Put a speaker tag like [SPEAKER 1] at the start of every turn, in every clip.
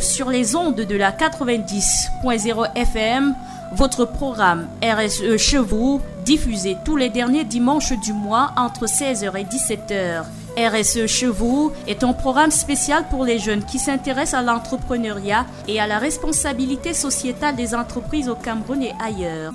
[SPEAKER 1] sur les ondes de la 90.0 FM, votre programme RSE chez diffusé tous les derniers dimanches du mois entre 16h et 17h. RSE chez est un programme spécial pour les jeunes qui s'intéressent à l'entrepreneuriat et à la responsabilité sociétale des entreprises au Cameroun et ailleurs.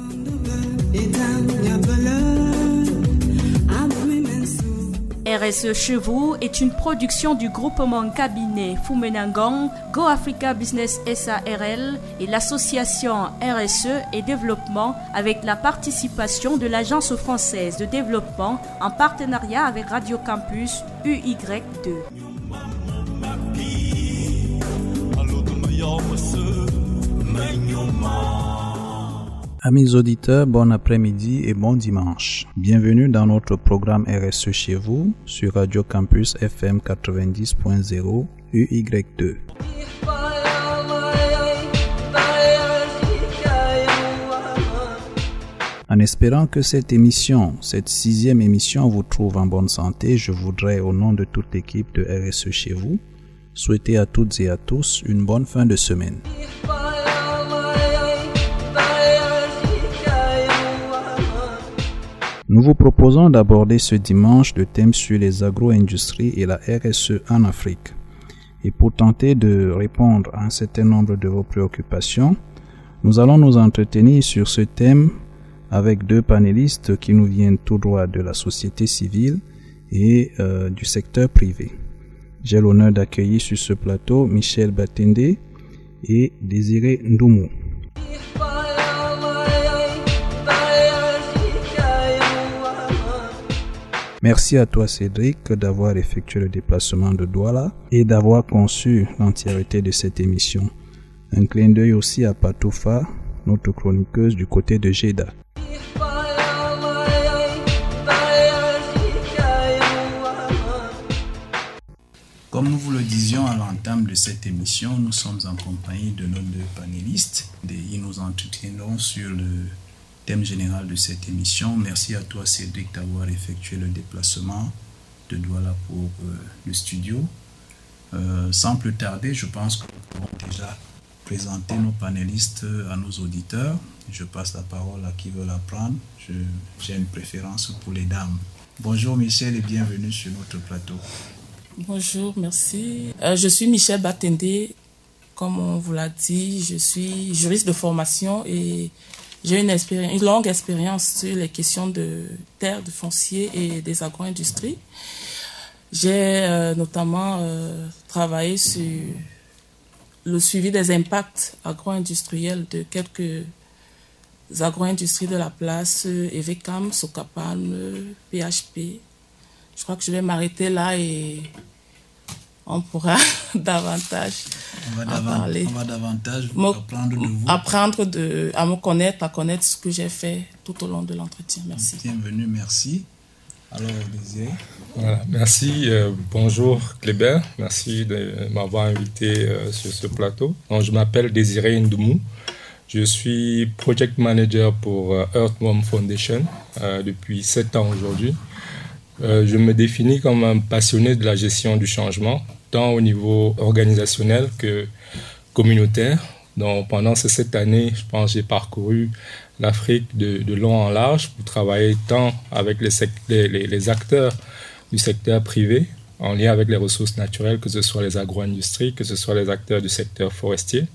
[SPEAKER 1] RSE chez vous est une production du groupement cabinet Fumenangong, Go Africa Business SARL et l'association RSE et développement avec la participation de l'Agence française de développement en partenariat avec Radio Campus UY2.
[SPEAKER 2] Amis auditeurs, bon après-midi et bon dimanche. Bienvenue dans notre programme RSE chez vous sur Radio Campus FM 90.0 UY2. En espérant que cette émission, cette sixième émission vous trouve en bonne santé, je voudrais au nom de toute l'équipe de RSE chez vous souhaiter à toutes et à tous une bonne fin de semaine. Nous vous proposons d'aborder ce dimanche le thème sur les agro-industries et la RSE en Afrique. Et pour tenter de répondre à un certain nombre de vos préoccupations, nous allons nous entretenir sur ce thème avec deux panélistes qui nous viennent tout droit de la société civile et euh, du secteur privé. J'ai l'honneur d'accueillir sur ce plateau Michel Batende et Désiré Ndoumou. Merci à toi Cédric d'avoir effectué le déplacement de Douala et d'avoir conçu l'entièreté de cette émission. Un clin d'œil aussi à Patoufa, notre chroniqueuse du côté de Jeddah. Comme nous vous le disions à l'entame de cette émission, nous sommes en compagnie de nos deux panélistes et nous entretiendrons sur le thème général de cette émission. Merci à toi Cédric d'avoir effectué le déplacement de Douala pour euh, le studio. Euh, sans plus tarder, je pense que nous pouvons déjà présenter nos panélistes à nos auditeurs. Je passe la parole à qui veut la prendre. J'ai une préférence pour les dames. Bonjour Michel et bienvenue sur notre plateau.
[SPEAKER 3] Bonjour, merci. Euh, je suis Michel Batende. Comme on vous l'a dit, je suis juriste de formation et j'ai une, longue expérience sur les questions de terre, de foncier et des agro-industries. J'ai euh, notamment euh, travaillé sur le suivi des impacts agro-industriels de quelques agro-industries de la place, Evecam, Socapam, PHP. Je crois que je vais m'arrêter là et on pourra davantage
[SPEAKER 2] on va
[SPEAKER 3] en parler.
[SPEAKER 2] On va davantage
[SPEAKER 3] Me-
[SPEAKER 2] apprendre de vous.
[SPEAKER 3] Apprendre de, à me connaître, à connaître ce que j'ai fait tout au long de l'entretien. Merci.
[SPEAKER 2] Bienvenue, merci. Alors, Désiré,
[SPEAKER 4] Voilà, merci. euh, bonjour Kléber. Merci de m'avoir invité euh, sur ce plateau. Donc, je m'appelle Désiré Ndoumou. Je suis project manager pour euh, Earthworm Foundation euh, depuis sept ans aujourd'hui. Euh, je me définis comme un passionné de la gestion du changement, tant au niveau organisationnel que communautaire. Donc, pendant ces sept années, je pense j'ai parcouru l'Afrique de, long en large pour travailler tant avec les, acteurs du secteur privé en lien avec les ressources naturelles, que ce soit les agro-industries, que ce soit les acteurs du secteur forestier.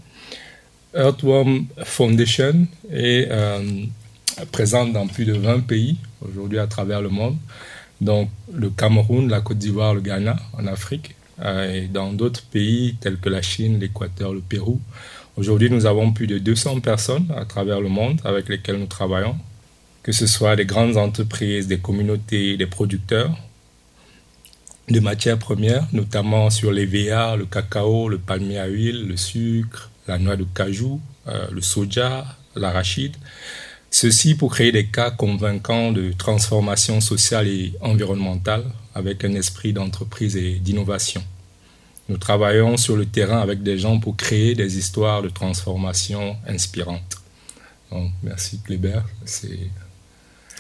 [SPEAKER 4] Earthworm Foundation est euh, présente dans plus de 20 pays aujourd'hui à travers le monde. Donc le Cameroun, la Côte d'Ivoire, le Ghana en Afrique et dans d'autres pays tels que la Chine, l'Équateur, le Pérou. Aujourd'hui, nous avons plus de 200 personnes à travers le monde avec lesquelles nous travaillons, que ce soit des grandes entreprises, des communautés, des producteurs de matières premières, notamment sur les VA, le cacao, le palmier à huile, le sucre, la noix de cajou, euh, le soja, l'arachide. Ceci pour créer des cas convaincants de transformation sociale et environnementale avec un esprit d'entreprise et d'innovation. Nous travaillons sur le terrain avec des gens pour créer des histoires de transformation inspirantes. Donc, merci Kléber. C'est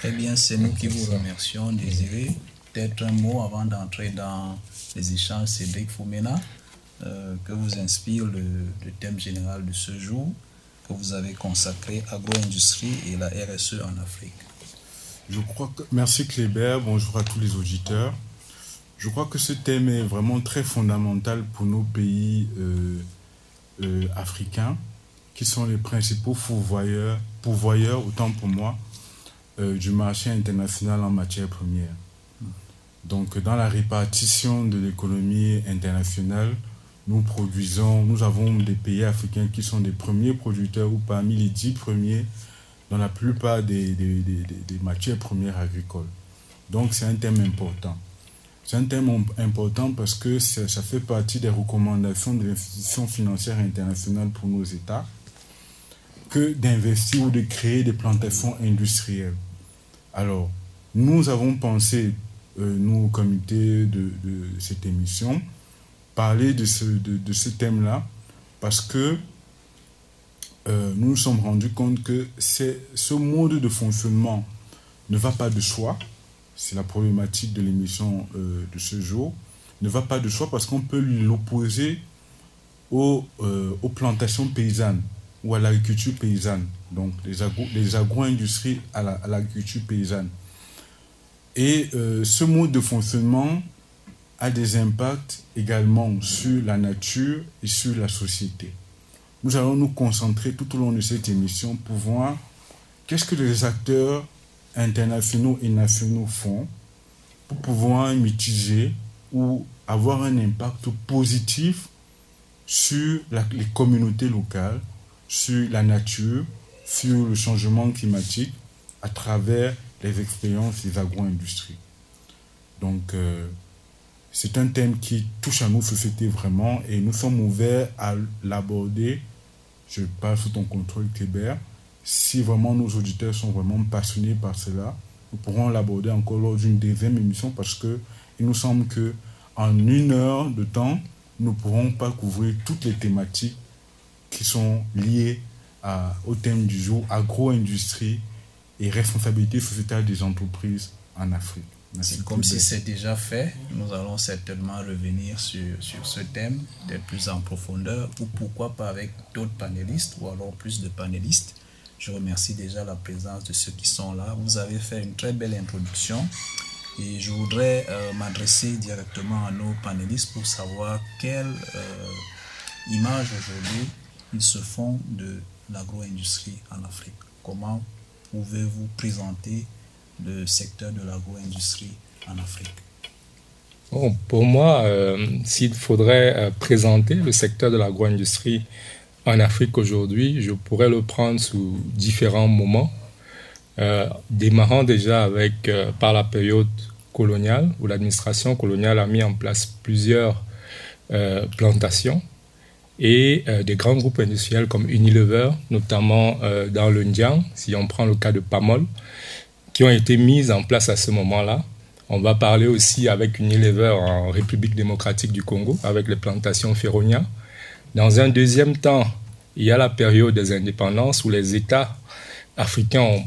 [SPEAKER 2] eh bien, c'est nous qui vous remercions, Désiré. Peut-être un mot avant d'entrer dans les échanges, Cédric Foumena. euh, que vous inspire le, thème général de ce jour que vous avez consacré agro-industrie et la RSE en Afrique
[SPEAKER 5] Je crois que, merci Kléber, bonjour à tous les auditeurs. Je crois que ce thème est vraiment très fondamental pour nos pays euh, euh, africains, qui sont les principaux pourvoyeurs, pourvoyeurs autant pour moi, du marché international en matière première. Donc, dans la répartition de l'économie internationale, nous produisons, nous avons des pays africains qui sont des premiers producteurs ou parmi les dix premiers dans la plupart des, matières premières agricoles. Donc c'est un thème important. C'est un thème important parce que ça, fait partie des recommandations de l'institution financière internationale pour nos États que d'investir ou de créer des plantations industrielles. Alors, nous avons pensé, euh, nous au comité de, de cette émission, parler de ce, de, ce thème-là parce que euh, nous nous sommes rendus compte que ce mode de fonctionnement ne va pas de soi. C'est la problématique de l'émission euh, de ce jour. Ne va pas de soi parce qu'on peut l'opposer aux, euh, plantations paysannes ou à l'agriculture paysanne. Donc les, agro, les agro-industries à l'agriculture paysanne. Et ce mode de fonctionnement a des impacts également sur la nature et sur la société. Nous allons nous concentrer tout au long de cette émission pour voir qu'est-ce que les acteurs internationaux et nationaux font pour pouvoir mitiger ou avoir un impact positif sur les communautés locales, sur la nature, sur le changement climatique à travers les expériences des agro-industries. Donc, euh, c'est un thème qui touche à nos sociétés vraiment et nous sommes ouverts à l'aborder. Je parle sous ton contrôle, Kébert. Si vraiment nos auditeurs sont vraiment passionnés par cela, nous pourrons l'aborder encore lors d'une deuxième émission parce que il nous semble que en une heure de temps, nous ne pourrons pas couvrir toutes les thématiques qui sont liées à, au thème du jour, agro-industrie et responsabilité sociétale des entreprises en Afrique.
[SPEAKER 2] C'est comme si c'est déjà fait. Nous allons certainement revenir sur, sur ce thème de plus en profondeur ou pourquoi pas avec d'autres panélistes ou alors plus de panélistes. Je remercie déjà la présence de ceux qui sont là. Vous avez fait une très belle introduction et je voudrais euh, m'adresser directement à nos panélistes pour savoir quelle euh, image aujourd'hui ils se font de l'agro-industrie en Afrique. Comment pouvez-vous présenter le secteur de l'agro-industrie en Afrique?
[SPEAKER 4] Pour moi, euh, s'il faudrait présenter le secteur de l'agro-industrie en Afrique aujourd'hui, je pourrais le prendre sous différents moments, euh, démarrant déjà avec par la période coloniale, où l'administration coloniale a mis en place plusieurs plantations et des grands groupes industriels comme Unilever, notamment dans le Ndiang, si on prend le cas de Pamol, qui ont été mises en place à ce moment-là. On va parler aussi avec Unilever en République démocratique du Congo, avec les plantations Ferronia. Dans un deuxième temps, il y a la période des indépendances où les États africains ont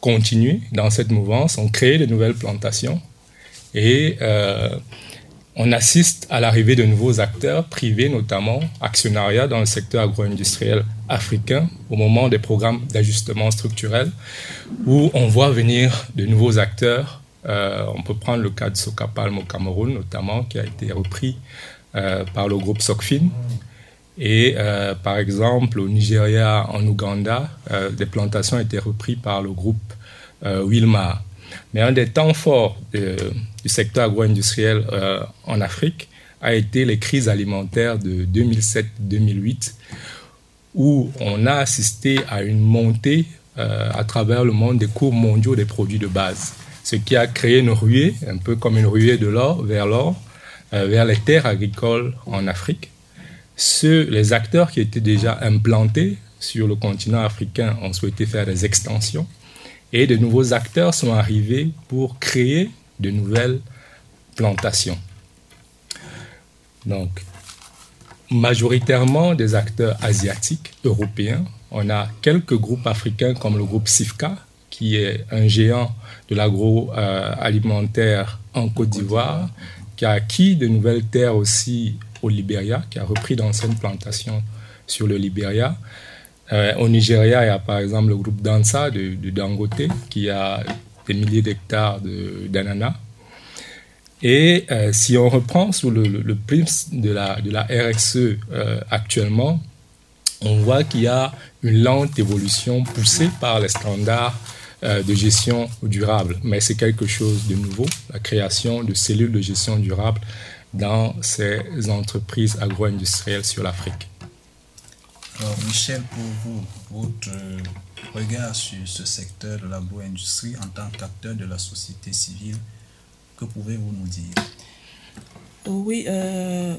[SPEAKER 4] continué dans cette mouvance, ont créé de nouvelles plantations et euh, on assiste à l'arrivée de nouveaux acteurs privés, notamment actionnariat dans le secteur agro-industriel africain, au moment des programmes d'ajustement structurel, où on voit venir de nouveaux acteurs. Euh, on peut prendre le cas de Sokapalm au Cameroun, notamment, qui a été repris euh, par le groupe Sokfin. Et euh, par exemple, au Nigeria, en Ouganda, des plantations été reprises par le groupe Wilmar. Mais un des temps forts du secteur agro-industriel euh, en Afrique a été les crises alimentaires de 2007-2008, où on a assisté à une montée euh, à travers le monde des cours mondiaux des produits de base, ce qui a créé une ruée, un peu comme une ruée de l'or vers l'or, euh, vers les terres agricoles en Afrique. Ceux, les acteurs qui étaient déjà implantés sur le continent africain ont souhaité faire des extensions et de nouveaux acteurs sont arrivés pour créer de nouvelles plantations. Donc, majoritairement des acteurs asiatiques, européens. On a quelques groupes africains comme le groupe SIFCA, qui est un géant de l'agroalimentaire en Côte d'Ivoire, qui a acquis de nouvelles terres aussi au Libéria, qui a repris d'anciennes plantations sur le Libéria. Euh, au Nigeria, il y a par exemple le groupe Dansa de, Dangote, qui a des milliers d'hectares d'ananas. Et euh, si on reprend sous le, le, prisme de la, de la RXE euh, actuellement, on voit qu'il y a une lente évolution poussée par les standards de gestion durable. Mais c'est quelque chose de nouveau, la création de cellules de gestion durable dans ces entreprises agro-industrielles sur l'Afrique.
[SPEAKER 2] Alors Michel, pour vous, votre regard sur ce secteur de l'agro-industrie en tant qu'acteur de la société civile, que pouvez-vous nous dire?
[SPEAKER 3] Oui, euh,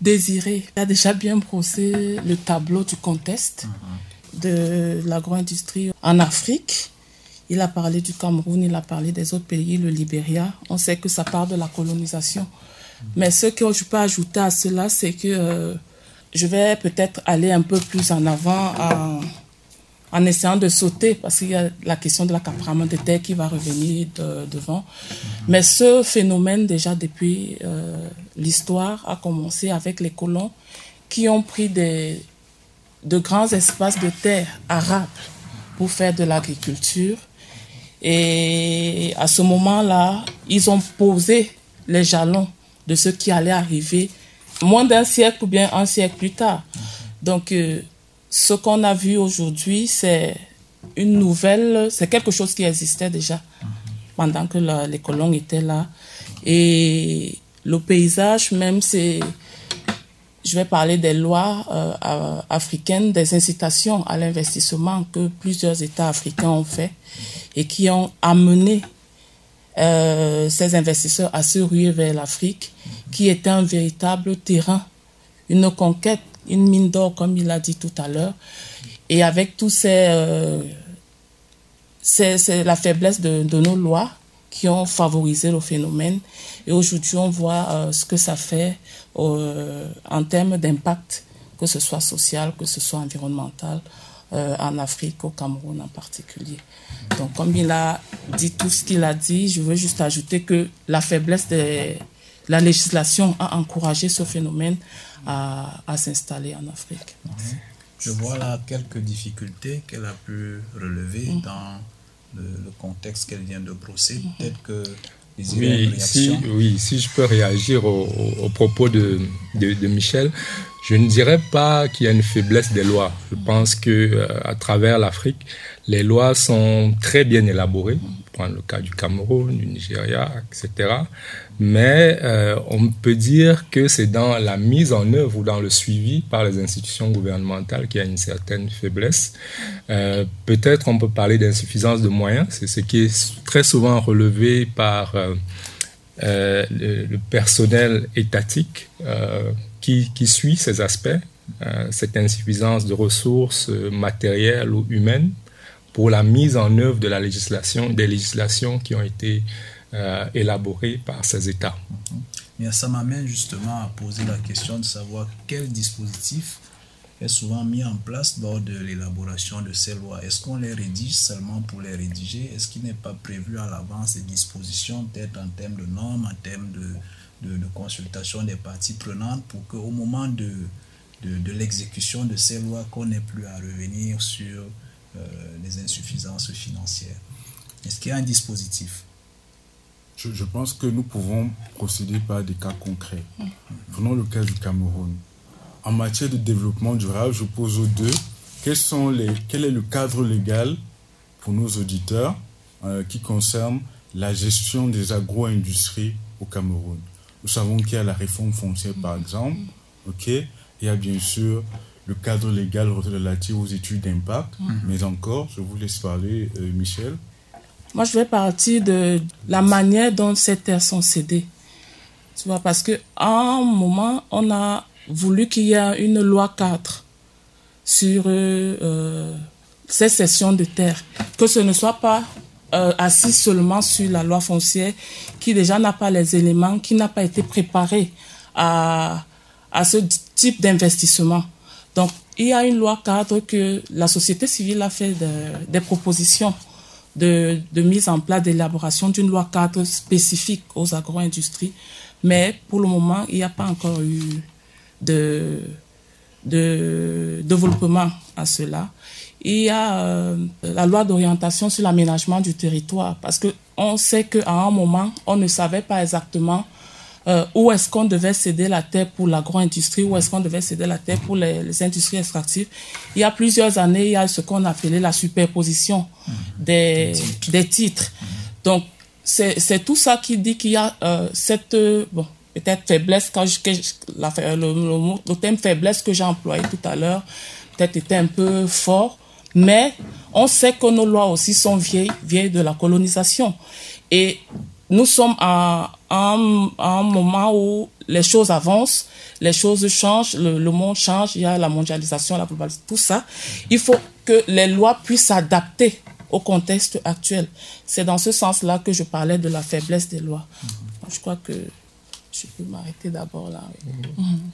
[SPEAKER 3] Désiré a déjà bien brossé le tableau du contexte mhm. de l'agro-industrie en Afrique. Il a parlé du Cameroun, il a parlé des autres pays, le Libéria. On sait que ça part de la colonisation. Mais ce que je peux ajouter à cela, c'est que euh, je vais peut-être aller un peu plus en avant en, essayant de sauter, parce qu'il y a la question de l'accaparement de terre qui va revenir devant. Mais ce phénomène, déjà depuis euh, l'histoire, a commencé avec les colons qui ont pris des, de grands espaces de terre arables pour faire de l'agriculture. Et à ce moment-là, ils ont posé les jalons de ce qui allait arriver moins d'un siècle ou bien un siècle plus tard. Donc, euh, ce qu'on a vu aujourd'hui, c'est une nouvelle, c'est quelque chose qui existait déjà pendant que les colons étaient là. Et le paysage, même, c'est, je vais parler des lois euh, africaines, des incitations à l'investissement que plusieurs États africains ont fait et qui ont amené euh, ces investisseurs à se ruer vers l'Afrique, qui était un véritable terrain, une conquête, une mine d'or, comme il a dit tout à l'heure. Et avec tous ces, euh, c'est la faiblesse de, nos lois qui ont favorisé le phénomène. Et aujourd'hui, on voit euh, ce que ça fait en termes d'impact, que ce soit social, que ce soit environnemental, en Afrique, au Cameroun en particulier. Donc, comme il a dit tout ce qu'il a dit, je veux juste ajouter que la faiblesse de la législation a encouragé ce phénomène à, s'installer en Afrique.
[SPEAKER 2] Je vois là quelques difficultés qu'elle a pu relever mm. dans le, contexte qu'elle vient de brosser. Mm-hmm. Peut-être que
[SPEAKER 4] oui, si, oui, si je peux réagir au, propos de, de, Michel, je ne dirais pas qu'il y a une faiblesse des lois. Je pense que euh, à travers l'Afrique, les lois sont très bien élaborées. Prendre le cas du Cameroun, du Nigeria, etc. Mais euh, on peut dire que c'est dans la mise en œuvre ou dans le suivi par les institutions gouvernementales qu'il y a une certaine faiblesse. Euh, peut-être on peut parler d'insuffisance de moyens. C'est ce qui est très souvent relevé par le, le, personnel étatique qui, qui suit ces aspects, euh, cette insuffisance de ressources euh, matérielles ou humaines pour la mise en œuvre de la législation, des législations qui ont été euh, par ces États.
[SPEAKER 2] Mais ça m'amène justement à poser la question de savoir quel dispositif est souvent mis en place lors de l'élaboration de ces lois. Est-ce qu'on les rédige seulement pour les rédiger? Est-ce qu'il n'est pas prévu à l'avance des dispositions, peut-être en termes de normes, en termes de, de, consultation des parties prenantes pour qu'au moment de, de, l'exécution de ces lois, qu'on n'ait plus à revenir sur euh, les insuffisances financières? Est-ce qu'il y a un dispositif?
[SPEAKER 5] Je, pense que nous pouvons procéder par des cas concrets. Prenons le cas du Cameroun. En matière de développement durable, je pose aux deux quels sont les, quel est le cadre légal pour nos auditeurs euh, qui concerne la gestion des agro-industries au Cameroun? Nous savons qu'il y a la réforme foncière, par exemple. OK? Il y a bien sûr le cadre légal relatif aux études d'impact. Mhm. Mais encore, je vous laisse parler, euh, Michel.
[SPEAKER 3] Moi, je vais partir de la manière dont ces terres sont cédées. Tu vois, parce qu'à un moment, on a voulu qu'il y ait une loi 4 sur euh, ces cessions de terres. Que ce ne soit pas euh, assis seulement sur la loi foncière qui déjà n'a pas les éléments, qui n'a pas été préparé à, à ce type d'investissement. Donc, il y a une loi cadre que la société civile a fait des propositions de, mise en place d'élaboration d'une loi cadre spécifique aux agro-industries. Mais pour le moment, il n'y a pas encore eu de, développement à cela. Il y a euh, la loi d'orientation sur l'aménagement du territoire, parce que on sait qu'à un moment, on ne savait pas exactement euh, où est-ce qu'on devait céder la terre pour l'agro-industrie, où est-ce qu'on devait céder la terre pour les, industries extractives. Il y a plusieurs années, il y a ce qu'on appelait la superposition des, des titres. Donc, c'est tout ça qui dit qu'il y a euh, cette, bon, peut-être faiblesse, quand je, la, le, le, thème faiblesse que j'ai employé tout à l'heure, peut-être était un peu fort, mais on sait que nos lois aussi sont vieilles, vieilles de la colonisation. Et nous sommes à, un moment où les choses avancent, les choses changent, le, monde change, il y a la mondialisation, la globalisation, tout ça. Il faut que les lois puissent s'adapter au contexte actuel. C'est dans ce sens-là que je parlais de la faiblesse des lois. Je crois que je peux m'arrêter d'abord là.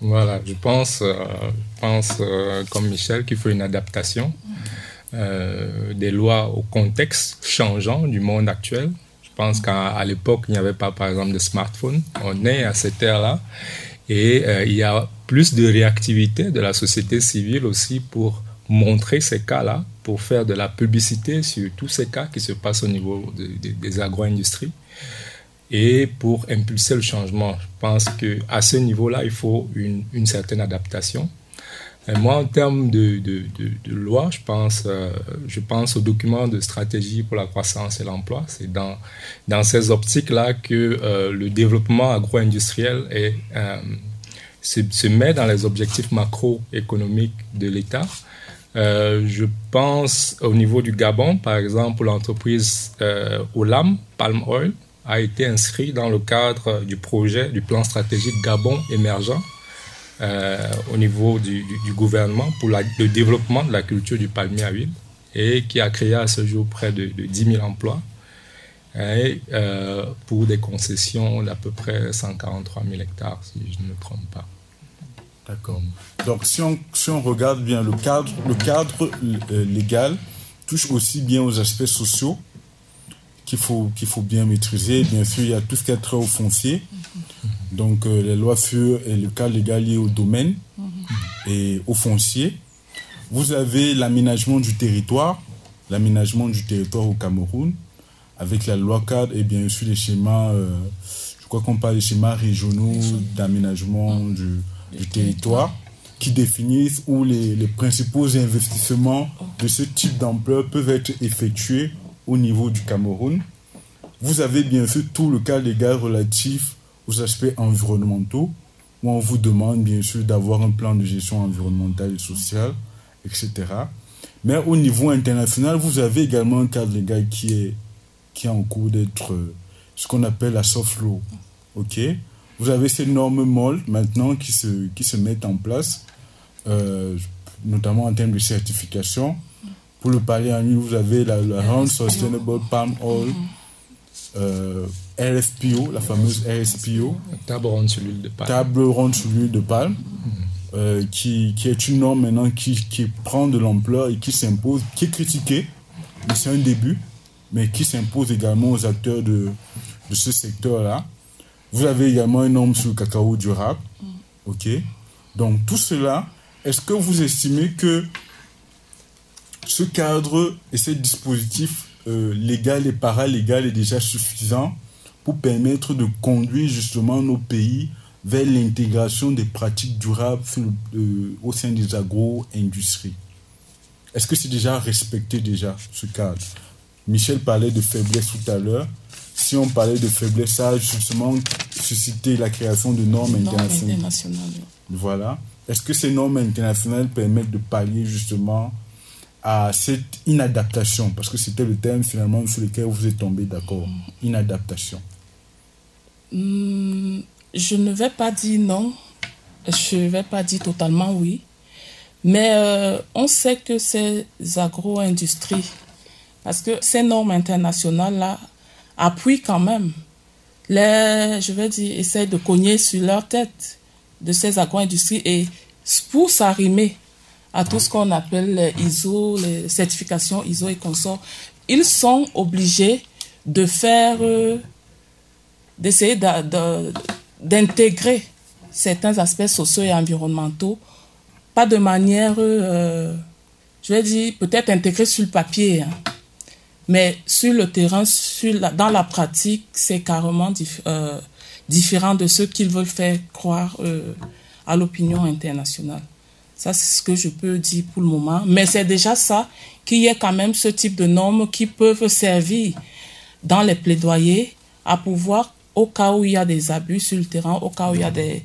[SPEAKER 4] Voilà, je pense, euh, pense euh, comme Michel qu'il faut une adaptation euh, des lois au contexte changeant du monde actuel. Je pense qu'à l'époque, il n'y avait pas, par exemple, de smartphone. On est à cette ère-là. Et euh, il y a plus de réactivité de la société civile aussi pour montrer ces cas-là, pour faire de la publicité sur tous ces cas qui se passent au niveau des agro-industries et pour impulser le changement. Je pense qu'à ce niveau-là, il faut une, une certaine adaptation. Euh, moi, en termes de, loi, je pense, euh, je pense au document de stratégie pour la croissance et l'emploi. C'est dans, dans ces optiques-là que euh, le développement agro-industriel est, se, se, met dans les objectifs macroéconomiques de l'État. je pense au niveau du Gabon, par exemple, l'entreprise Olam, Palm Oil, a été inscrite dans le cadre du projet du plan stratégique Gabon émergent euh, au niveau du, gouvernement pour le développement de la culture du palmier à huile et qui a créé à ce jour près de, 10 000 emplois et, euh, pour des concessions d'à peu près 143 000 hectares, si je ne me trompe pas.
[SPEAKER 5] D'accord. Donc, si on, si on, regarde bien le cadre, le cadre euh, légal touche aussi bien aux aspects sociaux qu'il faut, qu'il faut bien maîtriser. Bien sûr, il y a tout ce qui est trait au foncier. Donc, euh, les lois FUR et le cas légal lié au domaine et au foncier. Vous avez l'aménagement du territoire, l'aménagement du territoire au Cameroun, avec la loi cadre et bien sûr les schémas, euh, je crois qu'on parle des schémas régionaux d'aménagement du, territoire qui définissent où les, les, principaux investissements de ce type d'ampleur peuvent être effectués au niveau du Cameroun. Vous avez bien sûr tout le cas légal relatif aux aspects environnementaux, où on vous demande bien sûr d'avoir un plan de gestion environnementale et sociale, etc. Mais au niveau international, vous avez également un cadre légal qui est, qui est en cours d'être euh, ce qu'on appelle la soft law. OK? Vous avez ces normes molles maintenant qui se, qui se mettent en place, euh, notamment en termes de certification. Pour le parler en vous avez la, la Sustainable Palm Oil. Euh, RSPO, la fameuse RSPO.
[SPEAKER 4] Table ronde sur l'huile de palme.
[SPEAKER 5] Table ronde sur l'huile de palme, euh, qui, qui, est une norme maintenant qui, qui prend de l'ampleur et qui s'impose, qui est critiquée, mais c'est un début, mais qui s'impose également aux acteurs de, de ce secteur-là. Vous avez également une norme sur le cacao durable. OK Donc, tout cela, est-ce que vous estimez que ce cadre et ce dispositif euh, légal et paralégal est déjà suffisant pour permettre de conduire justement nos pays vers l'intégration des pratiques durables euh, au sein des agro-industries. Est-ce que c'est déjà respecté déjà ce cadre? Michel parlait de faiblesse tout à l'heure. Si on parlait de faiblesse, ça a justement suscité la création de normes, internationales. Voilà. Est-ce que ces normes internationales permettent de pallier justement à cette inadaptation Parce que c'était le terme finalement sur lequel vous êtes tombé d'accord. Inadaptation.
[SPEAKER 3] Hmm, je ne vais pas dire non, je ne vais pas dire totalement oui, mais euh, on sait que ces agro-industries, parce que ces normes internationales-là appuient quand même, les, je vais dire, essayent de cogner sur leur tête de ces agro-industries et pour s'arrimer à tout ce qu'on appelle les ISO, les certifications ISO et consorts, ils sont obligés de faire... Euh, d'essayer d'intégrer certains aspects sociaux et environnementaux, pas de manière, euh, je vais dire, peut-être intégrée sur le papier, hein. mais sur le terrain, dans la pratique, c'est carrément euh, différent de ce qu'ils veulent faire croire à l'opinion internationale. Ça, c'est ce que je peux dire pour le moment. Mais c'est déjà ça, qu'il y ait quand même ce type de normes qui peuvent servir dans les plaidoyers à pouvoir, au cas où il y a des abus sur le terrain, au cas où il y a des,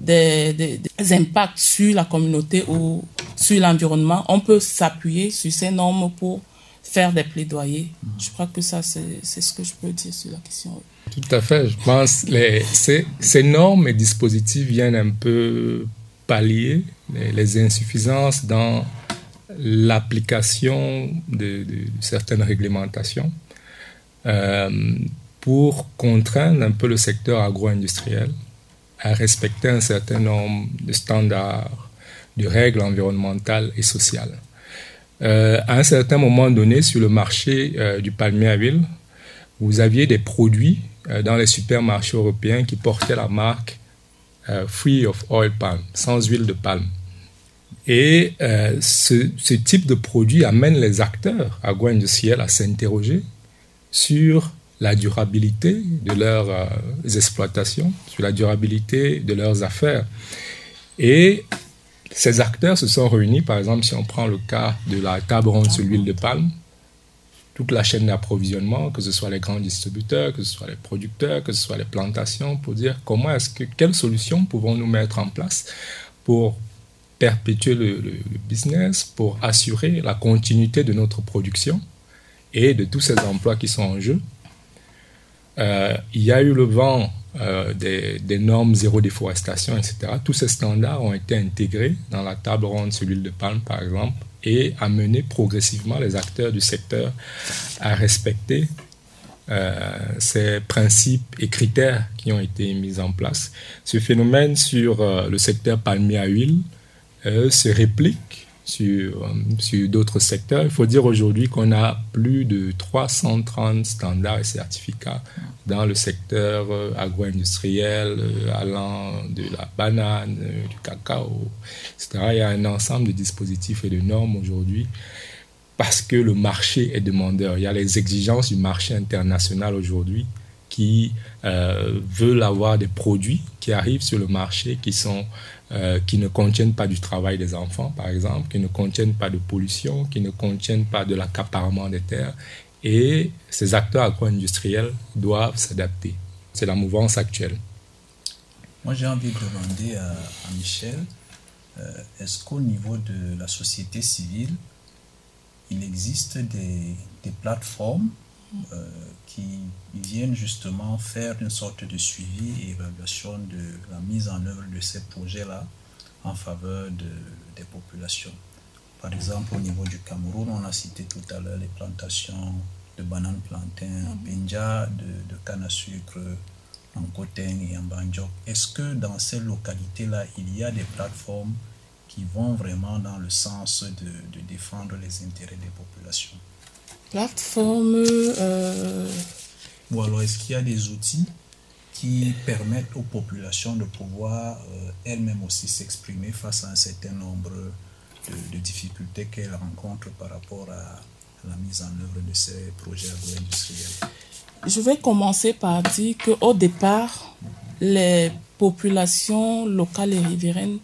[SPEAKER 3] des, impacts sur la communauté ou sur l'environnement, on peut s'appuyer sur ces normes pour faire des plaidoyers. Je crois que ça, c'est ce que je peux dire sur la question.
[SPEAKER 4] Tout à fait. Je pense que ces normes et dispositifs viennent un peu pallier les, insuffisances dans l'application de, certaines réglementations. Euh, pour contraindre un peu le secteur agro-industriel à respecter un certain nombre de standards, de règles environnementales et sociales. Euh, à un certain moment donné, sur le marché euh, du palmier à huile, vous aviez des produits dans les supermarchés européens qui portaient la marque euh, Free of Oil Palm, sans huile de palme. Et euh, ce, type de produit amène les acteurs agro-industriels à s'interroger sur la durabilité de leurs euh, exploitations, sur la durabilité de leurs affaires. Et ces acteurs se sont réunis, par exemple, si on prend le cas de la table sur l'huile de palme, toute la chaîne d'approvisionnement, que ce soit les grands distributeurs, que ce soit les producteurs, que ce soit les plantations, pour dire comment est-ce que, quelles solutions pouvons-nous mettre en place pour perpétuer le, business, pour assurer la continuité de notre production et de tous ces emplois qui sont en jeu. Euh, il y a eu le vent euh, des, des, normes zéro déforestation, etc. Tous ces standards ont été intégrés dans la table ronde sur l'huile de palme, par exemple, et amener progressivement les acteurs du secteur à respecter euh, ces principes et critères qui ont été mis en place. Ce phénomène sur euh, le secteur palmier à huile euh, se réplique sur, sur d'autres secteurs. Il faut dire aujourd'hui qu'on a plus de 330 standards et certificats dans le secteur agro-industriel, allant de la banane, du cacao, etc. Il y a un ensemble de dispositifs et de normes aujourd'hui parce que le marché est demandeur. Il y a les exigences du marché international aujourd'hui qui euh, veulent avoir des produits qui arrivent sur le marché qui sont euh, qui ne contiennent pas du travail des enfants, par exemple, qui ne contiennent pas de pollution, qui ne contiennent pas de l'accaparement des terres. Et ces acteurs agro-industriels doivent s'adapter. C'est la mouvance actuelle.
[SPEAKER 2] Moi, j'ai envie de demander à, Michel, euh, est-ce qu'au niveau de la société civile, il existe des plateformes euh, qui viennent justement faire une sorte de suivi et évaluation de la mise en œuvre de ces projets-là en faveur de, des populations. Par exemple, au niveau du Cameroun, on a cité tout à l'heure les plantations de bananes plantains en Benja, de, de canne à sucre en Koteng et en Banjok. Est-ce que dans ces localités-là, il y a des plateformes qui vont vraiment dans le sens de, de défendre les intérêts des populations?
[SPEAKER 3] Plateforme. Euh...
[SPEAKER 2] Ou alors est-ce qu'il y a des outils qui permettent aux populations de pouvoir euh, elles-mêmes aussi s'exprimer face à un certain nombre de, de difficultés qu'elles rencontrent par rapport à la mise en œuvre de ces projets agro-industriels
[SPEAKER 3] Je vais commencer par dire qu'au départ, les populations locales et riveraines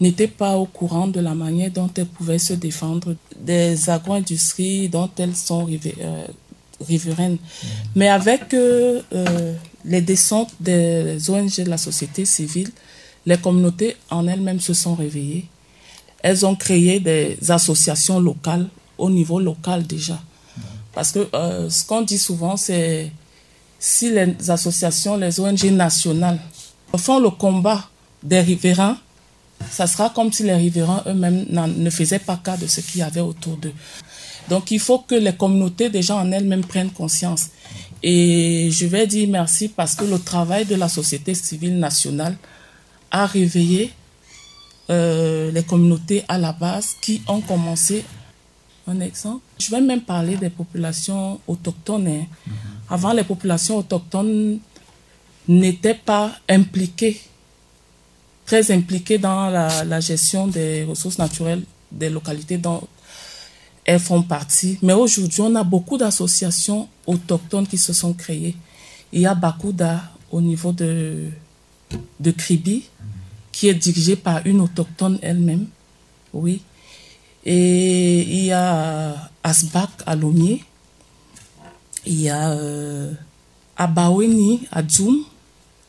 [SPEAKER 3] n'étaient pas au courant de la manière dont elles pouvaient se défendre des agro-industries dont elles sont euh, riveraines. Mmh. Mais avec euh, euh, les descentes des ONG de la société civile, les communautés en elles-mêmes se sont réveillées. Elles ont créé des associations locales au niveau local déjà. Mmh. Parce que euh, ce qu'on dit souvent, c'est si les associations, les ONG nationales font le combat des riverains, ça sera comme si les riverains eux-mêmes ne faisaient pas cas de ce qu'il y avait autour d'eux. Donc il faut que les communautés déjà en elles-mêmes prennent conscience. Et je vais dire merci parce que le travail de la société civile nationale a réveillé euh, les communautés à la base qui ont commencé un exemple. Je vais même parler des populations autochtones. Hein. -hmm. Avant, les populations autochtones n'étaient pas impliquées très impliquées dans la, gestion des ressources naturelles des localités dont elles font partie. Mais aujourd'hui, on a beaucoup d'associations autochtones qui se sont créées. Il y a Bakuda au niveau de, de Kribi, qui est dirigée par une autochtone elle-même. Oui. Et il y a Asbak à Lomier. Il y a euh, à Baweni, à Djoum,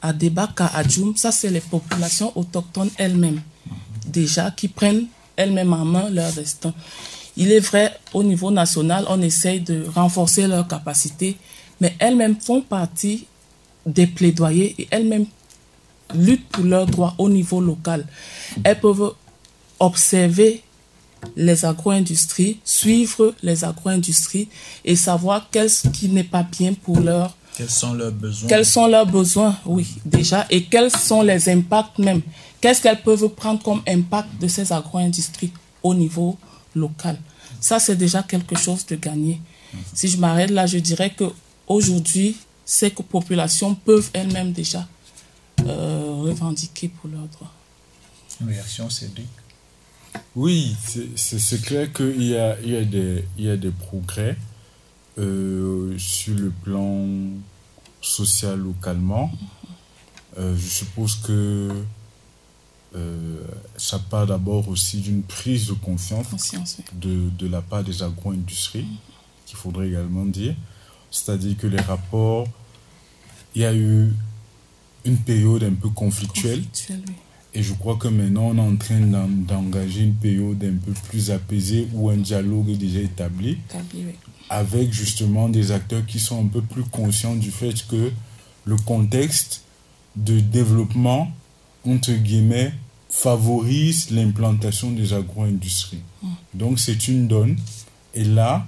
[SPEAKER 3] à Debaka, à Djoum. Ça, c'est les populations autochtones elles-mêmes, déjà, qui prennent elles-mêmes en main leur destin. Il est vrai, au niveau national, on essaye de renforcer leurs capacités, mais elles-mêmes font partie des plaidoyers et elles-mêmes luttent pour leurs droits au niveau local. Elles peuvent observer les agro-industries, suivre les agro-industries et savoir qu'est-ce qui n'est pas bien pour leur
[SPEAKER 2] quels sont leurs besoins?
[SPEAKER 3] Quels sont leurs besoins, oui, déjà, et quels sont les impacts même? Qu'est-ce qu'elles peuvent prendre comme impact de ces agro-industries au niveau local? Ça, c'est déjà quelque chose de gagné. Si je m'arrête là, je dirais que aujourd'hui, ces populations peuvent elles-mêmes déjà euh, revendiquer pour leurs droits.
[SPEAKER 2] Une réaction, Cédric?
[SPEAKER 5] Oui, c'est clair qu'il y a, il y, a des, il y a des progrès euh, sur le plan social localement. Euh, je suppose que euh, ça part d'abord aussi d'une prise de confiance, de, de, la part des agro-industries, qu'il faudrait également dire. C'est-à-dire que les rapports, il y a eu une période un peu conflictuelle.
[SPEAKER 3] Conflictuelle, oui
[SPEAKER 5] et je crois que maintenant, on est en train d'engager une période un peu plus apaisée où un dialogue est déjà établi, avec justement des acteurs qui sont un peu plus conscients du fait que le contexte de développement, entre guillemets, favorise l'implantation des agro-industries. Mm. Donc c'est une donne. Et là,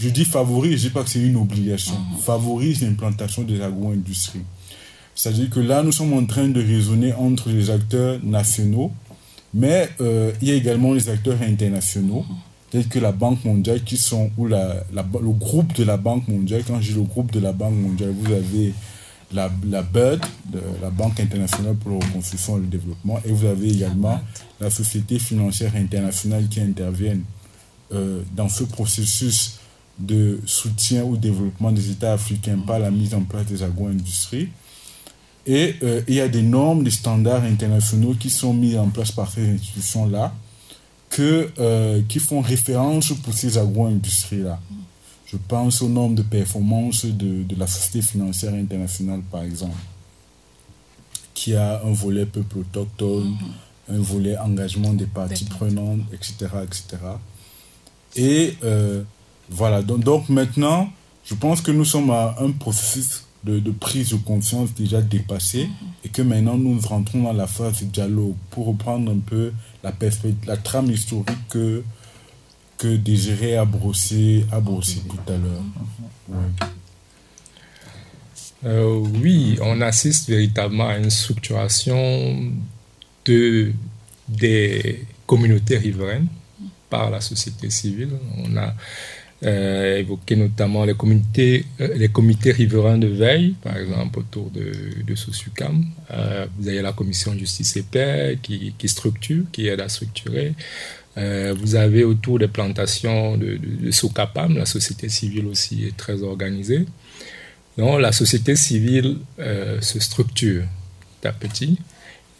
[SPEAKER 5] je dis favorise, je ne dis pas que c'est une obligation, mm-hmm. favorise l'implantation des agro-industries. C'est-à-dire que là, nous sommes en train de raisonner entre les acteurs nationaux, mais euh, il y a également les acteurs internationaux, tels que la Banque mondiale, qui sont, ou la, le groupe de la Banque mondiale. Quand je dis le groupe de la Banque mondiale, vous avez la, la BUD, la Banque internationale pour la reconstruction et le développement, et vous avez également la Société financière internationale qui intervient euh, dans ce processus de soutien au développement des États africains par la mise en place des agro-industries. Et euh, il y a des normes, des standards internationaux qui sont mis en place par ces institutions-là, que, euh, qui font référence pour ces agro-industries-là. Je pense aux normes de performance de, de, la Société financière internationale, par exemple, qui a un volet peuple autochtone, mm-hmm. un volet engagement des parties prenantes, etc. etc. Et euh, voilà, donc, donc maintenant, je pense que nous sommes à un processus de, prise de conscience déjà dépassée et que maintenant nous rentrons dans la phase de dialogue pour reprendre un peu la, la trame historique que, que Désiré a brossé, a brossé tout à l'heure.
[SPEAKER 4] Euh, oui, on assiste véritablement à une structuration de, des communautés riveraines par la société civile. On a euh, évoquer notamment les comités, euh, les comités riverains de veille, par exemple autour de, de Sosucam. Euh, vous avez la commission justice et paix qui, qui structure, qui aide à structurer. Euh, vous avez autour des plantations de, de, la société civile aussi est très organisée. Donc la société civile se structure petit à petit.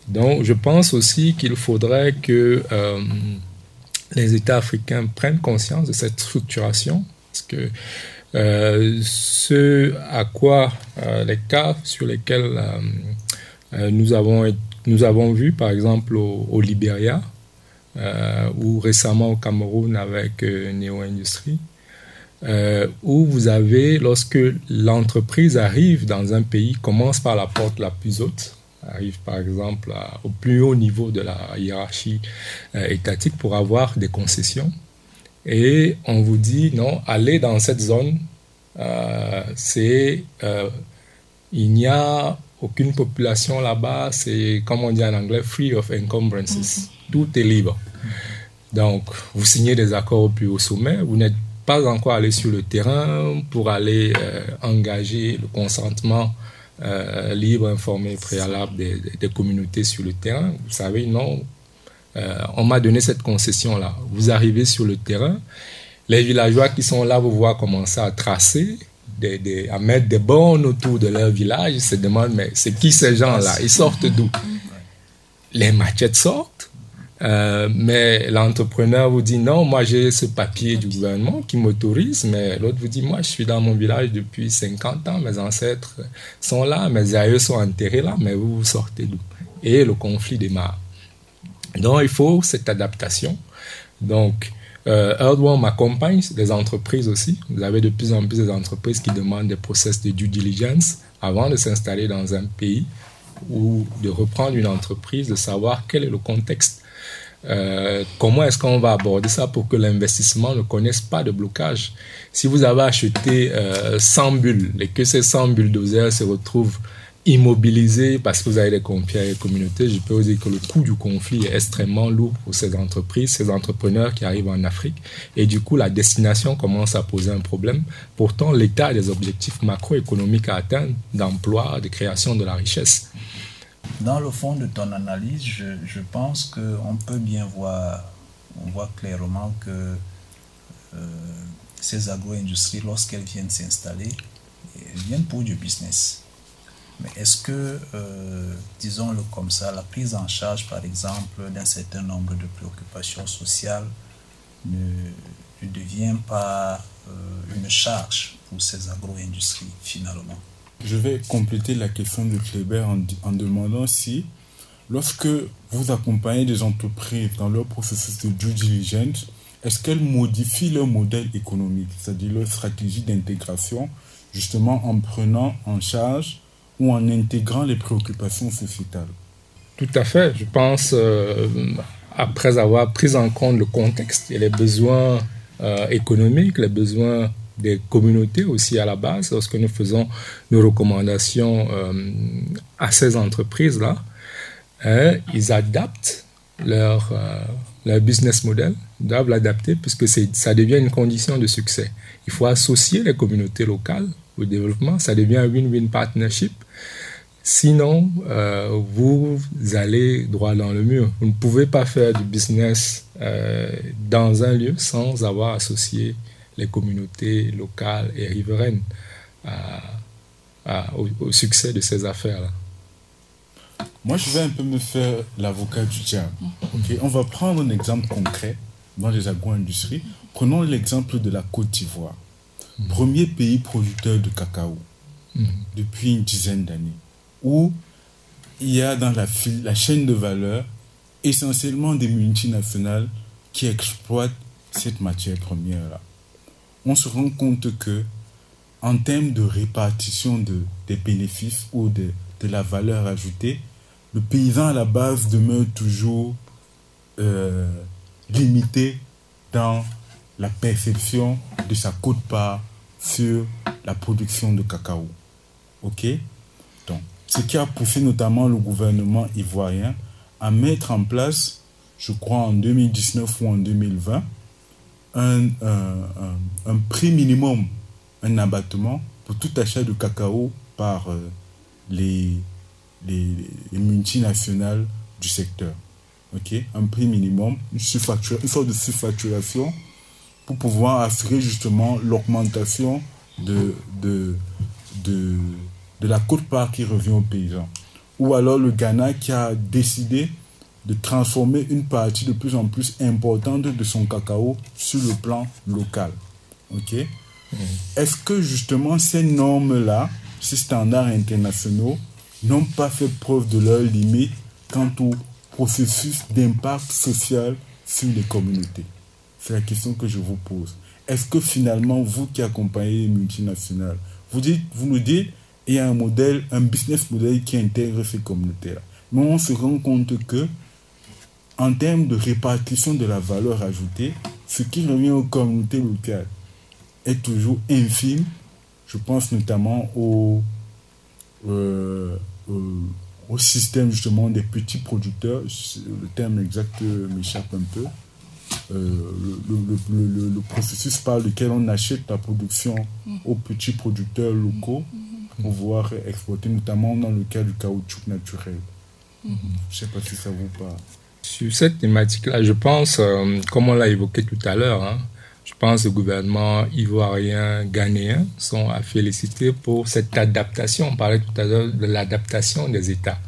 [SPEAKER 4] Donc je pense aussi qu'il faudrait que les États africains prennent conscience de cette structuration, parce que euh, ce à quoi euh, les cas sur lesquels euh, nous, avons, nous avons vu, par exemple au, au Libéria, ou récemment au Cameroun avec Neo Industries, où vous avez, lorsque l'entreprise arrive dans un pays, commence par la porte la plus haute, arrive par exemple à, au plus haut niveau de la hiérarchie euh, étatique pour avoir des concessions. Et on vous dit, non, allez dans cette zone, euh, c'est, euh, il n'y a aucune population là-bas, c'est, comme on dit en anglais, free of encumbrances. Mm -hmm. Tout est libre. Donc, vous signez des accords au plus haut sommet, vous n'êtes pas encore allé sur le terrain pour aller engager le consentement euh, libre, informé, préalable des, des, communautés sur le terrain. Vous savez, non, euh, on m'a donné cette concession-là. Vous arrivez sur le terrain, les villageois qui sont là vous voient commencer à tracer, des, des, à mettre des bornes autour de leur village, ils se demandent, mais c'est qui ces gens-là? Ils sortent d'où? Les machettes sortent, euh, mais l'entrepreneur vous dit non, moi j'ai ce papier du gouvernement qui m'autorise, mais l'autre vous dit moi je suis dans mon village depuis 50 ans, mes ancêtres sont là, mes aïeux sont enterrés là, mais vous vous sortez d'où? Et le conflit démarre. Donc il faut cette adaptation. Donc euh, Earthworm m'accompagne, des entreprises aussi. Vous avez de plus en plus des entreprises qui demandent des process de due diligence avant de s'installer dans un pays ou de reprendre une entreprise, de savoir quel est le contexte euh, comment est-ce qu'on va aborder ça pour que l'investissement ne connaisse pas de blocage? Si vous avez acheté euh, 100 bulles et que ces 100 bulldozers se retrouvent immobilisés parce que vous avez des conflits avec les communautés, je peux vous dire que le coût du conflit est extrêmement lourd pour ces entreprises, ces entrepreneurs qui arrivent en Afrique. Et du coup, la destination commence à poser un problème. Pourtant, l'État des objectifs macroéconomiques à atteindre d'emploi, de création de la richesse.
[SPEAKER 2] Dans le fond de ton analyse, je, je pense qu'on peut bien voir, on voit clairement que euh, ces agro-industries, lorsqu'elles viennent s'installer, elles viennent pour du business. Mais est-ce que, euh, disons-le comme ça, la prise en charge, par exemple, d'un certain nombre de préoccupations sociales ne, devient pas euh, une charge pour ces agro-industries, finalement?
[SPEAKER 5] Je vais compléter la question de Kléber en, demandant si, lorsque vous accompagnez des entreprises dans leur processus de due diligence, est-ce qu'elles modifient leur modèle économique, c'est-à-dire leur stratégie d'intégration, justement en prenant en charge ou en intégrant les préoccupations sociétales?
[SPEAKER 4] Tout à fait. Je pense, euh, après avoir pris en compte le contexte et les besoins euh, économiques, les besoins des communautés aussi à la base, lorsque nous faisons nos recommandations euh, à ces entreprises-là, hein, ils adaptent leur, euh, leur business model, doivent l'adapter puisque ça devient une condition de succès. Il faut associer les communautés locales au développement, ça devient un win-win partnership. Sinon, euh, vous allez droit dans le mur. Vous ne pouvez pas faire du business dans un lieu sans avoir associé les communautés locales et riveraines à, à, au, au, succès de ces affaires-là.
[SPEAKER 5] Moi, je vais un peu me faire l'avocat du diable. Okay? On va prendre un exemple concret dans les agro-industries. Prenons l'exemple de la Côte d'Ivoire, mmh. premier pays producteur de cacao mmh. depuis une dizaine d'années, où il y a dans la, la chaîne de valeur essentiellement des multinationales qui exploitent cette matière première-là on se rend compte que en termes de répartition de, des bénéfices ou de, la valeur ajoutée, le paysan à la base demeure toujours euh, limité dans la perception de sa quote-part sur la production de cacao. OK? Donc, ce qui a poussé notamment le gouvernement ivoirien à mettre en place, je crois en 2019 ou en 2020, un, un, un, prix minimum, un abattement pour tout achat de cacao par euh, les, les, les, multinationales du secteur. ok? Un prix minimum, une, une sorte de surfacturation pour pouvoir assurer justement l'augmentation de, la cote-part qui revient aux paysans. Ou alors le Ghana qui a décidé de transformer une partie de plus en plus importante de son cacao sur le plan local. Ok. Est-ce que justement ces normes-là, ces standards internationaux, n'ont pas fait preuve de leurs limites quant au processus d'impact social sur les communautés? C'est la question que je vous pose. Est-ce que finalement, vous qui accompagnez les multinationales, vous nous dites, il y a un modèle, un business model qui intègre ces communautés-là. Mais on se rend compte que en termes de répartition de la valeur ajoutée, ce qui revient aux communautés locales est toujours infime. Je pense notamment au, euh, au, au, système justement des petits producteurs. Le terme exact m'échappe un peu. Euh, le, le, le, le, processus par lequel on achète la production aux petits producteurs locaux pouvoir exploiter, notamment dans le cas du caoutchouc naturel. Je ne sais pas si ça vous parle.
[SPEAKER 4] Sur cette thématique-là, je pense, euh, comme on l'a évoqué tout à l'heure, hein, je pense que le gouvernement ivoirien, ghanéen sont à féliciter pour cette adaptation. On parlait tout à l'heure de l'adaptation des États.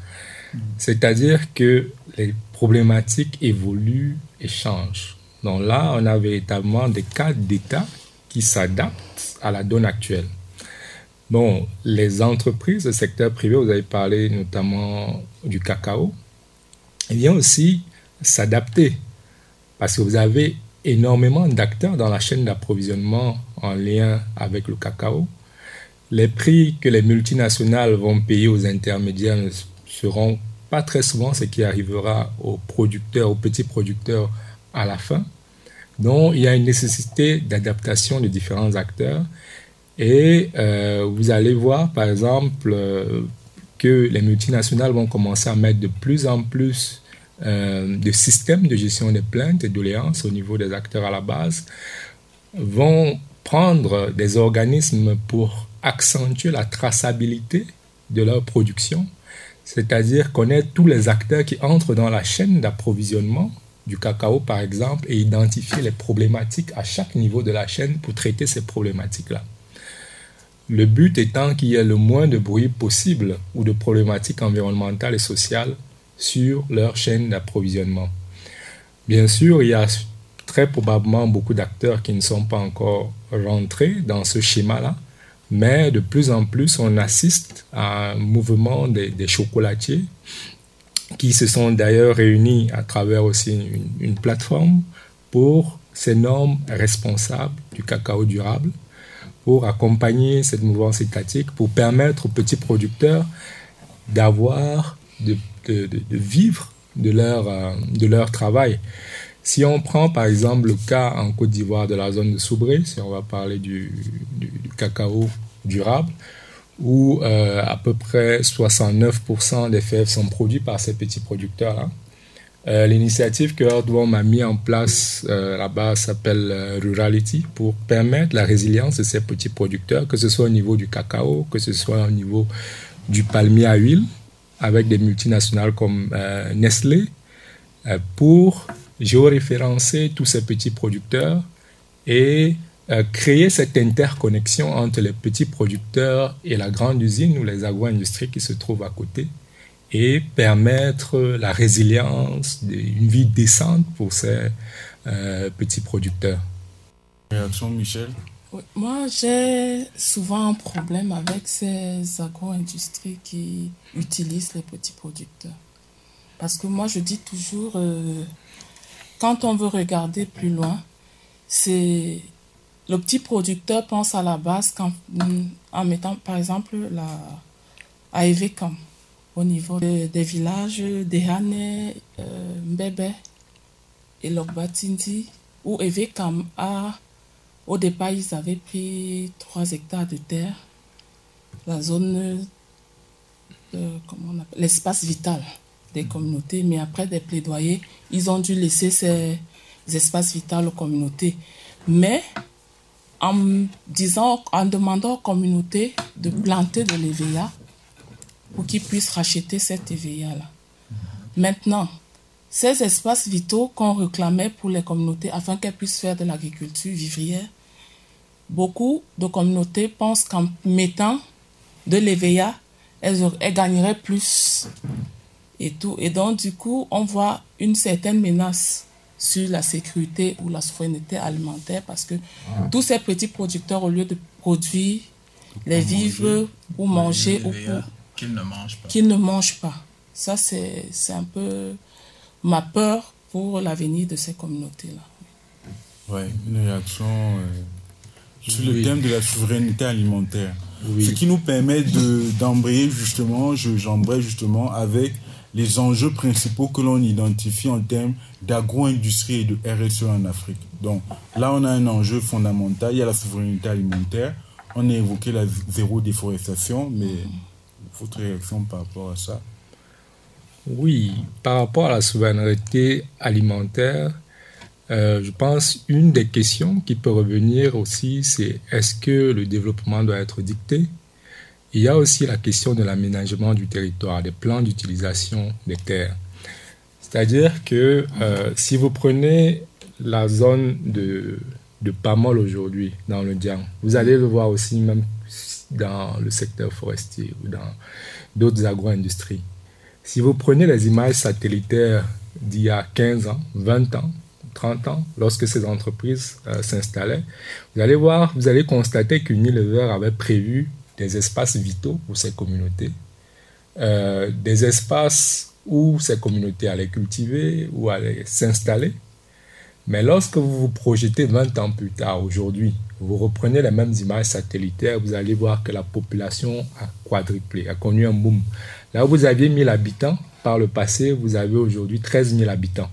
[SPEAKER 4] C'est-à-dire que les problématiques évoluent et changent. Donc là, on a véritablement des cas d'État qui s'adaptent à la donne actuelle. Bon, les entreprises, le secteur privé, vous avez parlé notamment du cacao, il vient aussi s'adapter parce que vous avez énormément d'acteurs dans la chaîne d'approvisionnement en lien avec le cacao. Les prix que les multinationales vont payer aux intermédiaires ne seront pas très souvent ce qui arrivera aux producteurs, aux petits producteurs à la fin. Donc, il y a une nécessité d'adaptation de différents acteurs. Et euh, vous allez voir, par exemple, euh, que les multinationales vont commencer à mettre de plus en plus euh, de systèmes de gestion des plaintes et doléances au niveau des acteurs à la base, vont prendre des organismes pour accentuer la traçabilité de leur production, c'est-à-dire connaître tous les acteurs qui entrent dans la chaîne d'approvisionnement du cacao, par exemple, et identifier les problématiques à chaque niveau de la chaîne pour traiter ces problématiques-là. Le but étant qu'il y ait le moins de bruit possible ou de problématiques environnementales et sociales sur leur chaîne d'approvisionnement. Bien sûr, il y a très probablement beaucoup d'acteurs qui ne sont pas encore rentrés dans ce schéma-là, mais de plus en plus, on assiste à un mouvement des, chocolatiers qui se sont d'ailleurs réunis à travers aussi une, plateforme pour ces normes responsables du cacao durable, pour accompagner cette mouvance étatique, pour permettre aux petits producteurs d'avoir de de, vivre de leur, euh, de leur travail. Si on prend par exemple le cas en Côte d'Ivoire de la zone de Soubré, si on va parler du, du, cacao durable, où euh, à peu près 69% des fèves sont produits par ces petits producteurs-là. Euh, l'initiative que Earthworm a mis en place là-bas s'appelle Rurality pour permettre la résilience de ces petits producteurs, que ce soit au niveau du cacao, que ce soit au niveau du palmier à huile, avec des multinationales comme euh, Nestlé euh, pour géoréférencer tous ces petits producteurs et euh, créer cette interconnexion entre les petits producteurs et la grande usine ou les agro-industries qui se trouvent à côté et permettre la résilience, une vie décente pour ces petits producteurs.
[SPEAKER 5] Réaction, Michel
[SPEAKER 3] moi, j'ai souvent un problème avec ces agro-industries qui utilisent les petits producteurs. Parce que moi, je dis toujours, euh, quand on veut regarder plus loin, c'est le petit producteur pense à la base en mettant, par exemple, la à au niveau des villages d'Ehane, euh, Mbebe et Lokbatindi, où Evekam a au départ, ils avaient pris 3 hectares de terre, la zone, euh, comment on appelle, l'espace vital des communautés, mais après des plaidoyers, ils ont dû laisser ces espaces vitaux aux communautés. Mais en disant, en demandant aux communautés de planter de l'EVA pour qu'ils puissent racheter cet EVA-là. Maintenant, ces espaces vitaux qu'on réclamait pour les communautés afin qu'elles puissent faire de l'agriculture vivrière, beaucoup de communautés pensent qu'en mettant de l'EVA, elles, gagneraient plus et tout. Et donc, du coup, on voit une certaine menace sur la sécurité ou la souveraineté alimentaire parce que ah. tous ces petits producteurs, au lieu de produire les vivres pour manger ou pour
[SPEAKER 2] qu'ils ne mangent pas.
[SPEAKER 3] Qu'ils ne mangent pas. Ça, c'est un peu ma peur pour l'avenir de ces communautés-là.
[SPEAKER 5] Oui, une réaction euh, sur le thème de la souveraineté alimentaire. Ce qui nous permet d'embrayer justement, j'embraye justement avec les enjeux principaux que l'on identifie en termes d'agro-industrie et de RSE en Afrique. Donc là, on a un enjeu fondamental, il y a la souveraineté alimentaire. On a évoqué la zéro déforestation, mais votre réaction par rapport à ça?
[SPEAKER 4] Oui, par rapport à la souveraineté alimentaire, euh, je pense une des questions qui peut revenir aussi, c'est est-ce que le développement doit être dicté? Il y a aussi la question de l'aménagement du territoire, des plans d'utilisation des terres. C'est-à-dire que euh, si vous prenez la zone de, de Pamol aujourd'hui, dans le Dian, vous allez le voir aussi même dans le secteur forestier ou dans d'autres agro-industries. Si vous prenez les images satellitaires d'il y a 15 ans, 20 ans, 30 ans, lorsque ces entreprises euh, s'installaient, vous allez voir, vous allez constater qu'Unilever avait prévu des espaces vitaux pour ces communautés, euh, des espaces où ces communautés allaient cultiver, ou allaient s'installer. Mais lorsque vous vous projetez 20 ans plus tard, aujourd'hui, vous reprenez les mêmes images satellitaires, vous allez voir que la population a quadruplé, a connu un boom. Là où vous aviez 1000 habitants, par le passé, vous avez aujourd'hui 13 000 habitants.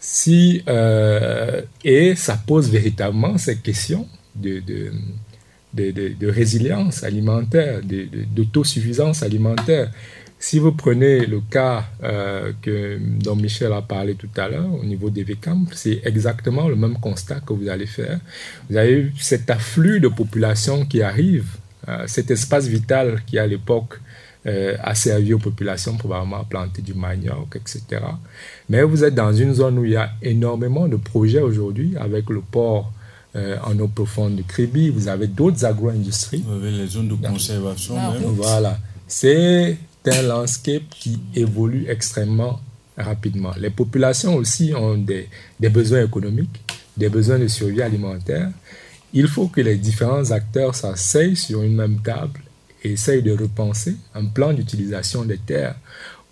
[SPEAKER 4] Si, euh, et ça pose véritablement ces questions de, de, de, de résilience alimentaire, d'autosuffisance alimentaire. Si vous prenez le cas euh, que, dont Michel a parlé tout à l'heure au niveau des VCAM, c'est exactement le même constat que vous allez faire. Vous avez cet afflux de population qui arrive, euh, cet espace vital qui à l'époque euh, a servi aux populations probablement à planter du manioc, etc. Mais vous êtes dans une zone où il y a énormément de projets aujourd'hui avec le port euh, en eau profonde de Kribi, vous avez d'autres agro-industries.
[SPEAKER 5] Vous avez les zones de conservation
[SPEAKER 4] ah, même. Voilà. C'est un landscape qui évolue extrêmement rapidement. Les populations aussi ont des, des besoins économiques, des besoins de survie alimentaire. Il faut que les différents acteurs s'asseyent sur une même table et essayent de repenser un plan d'utilisation des terres.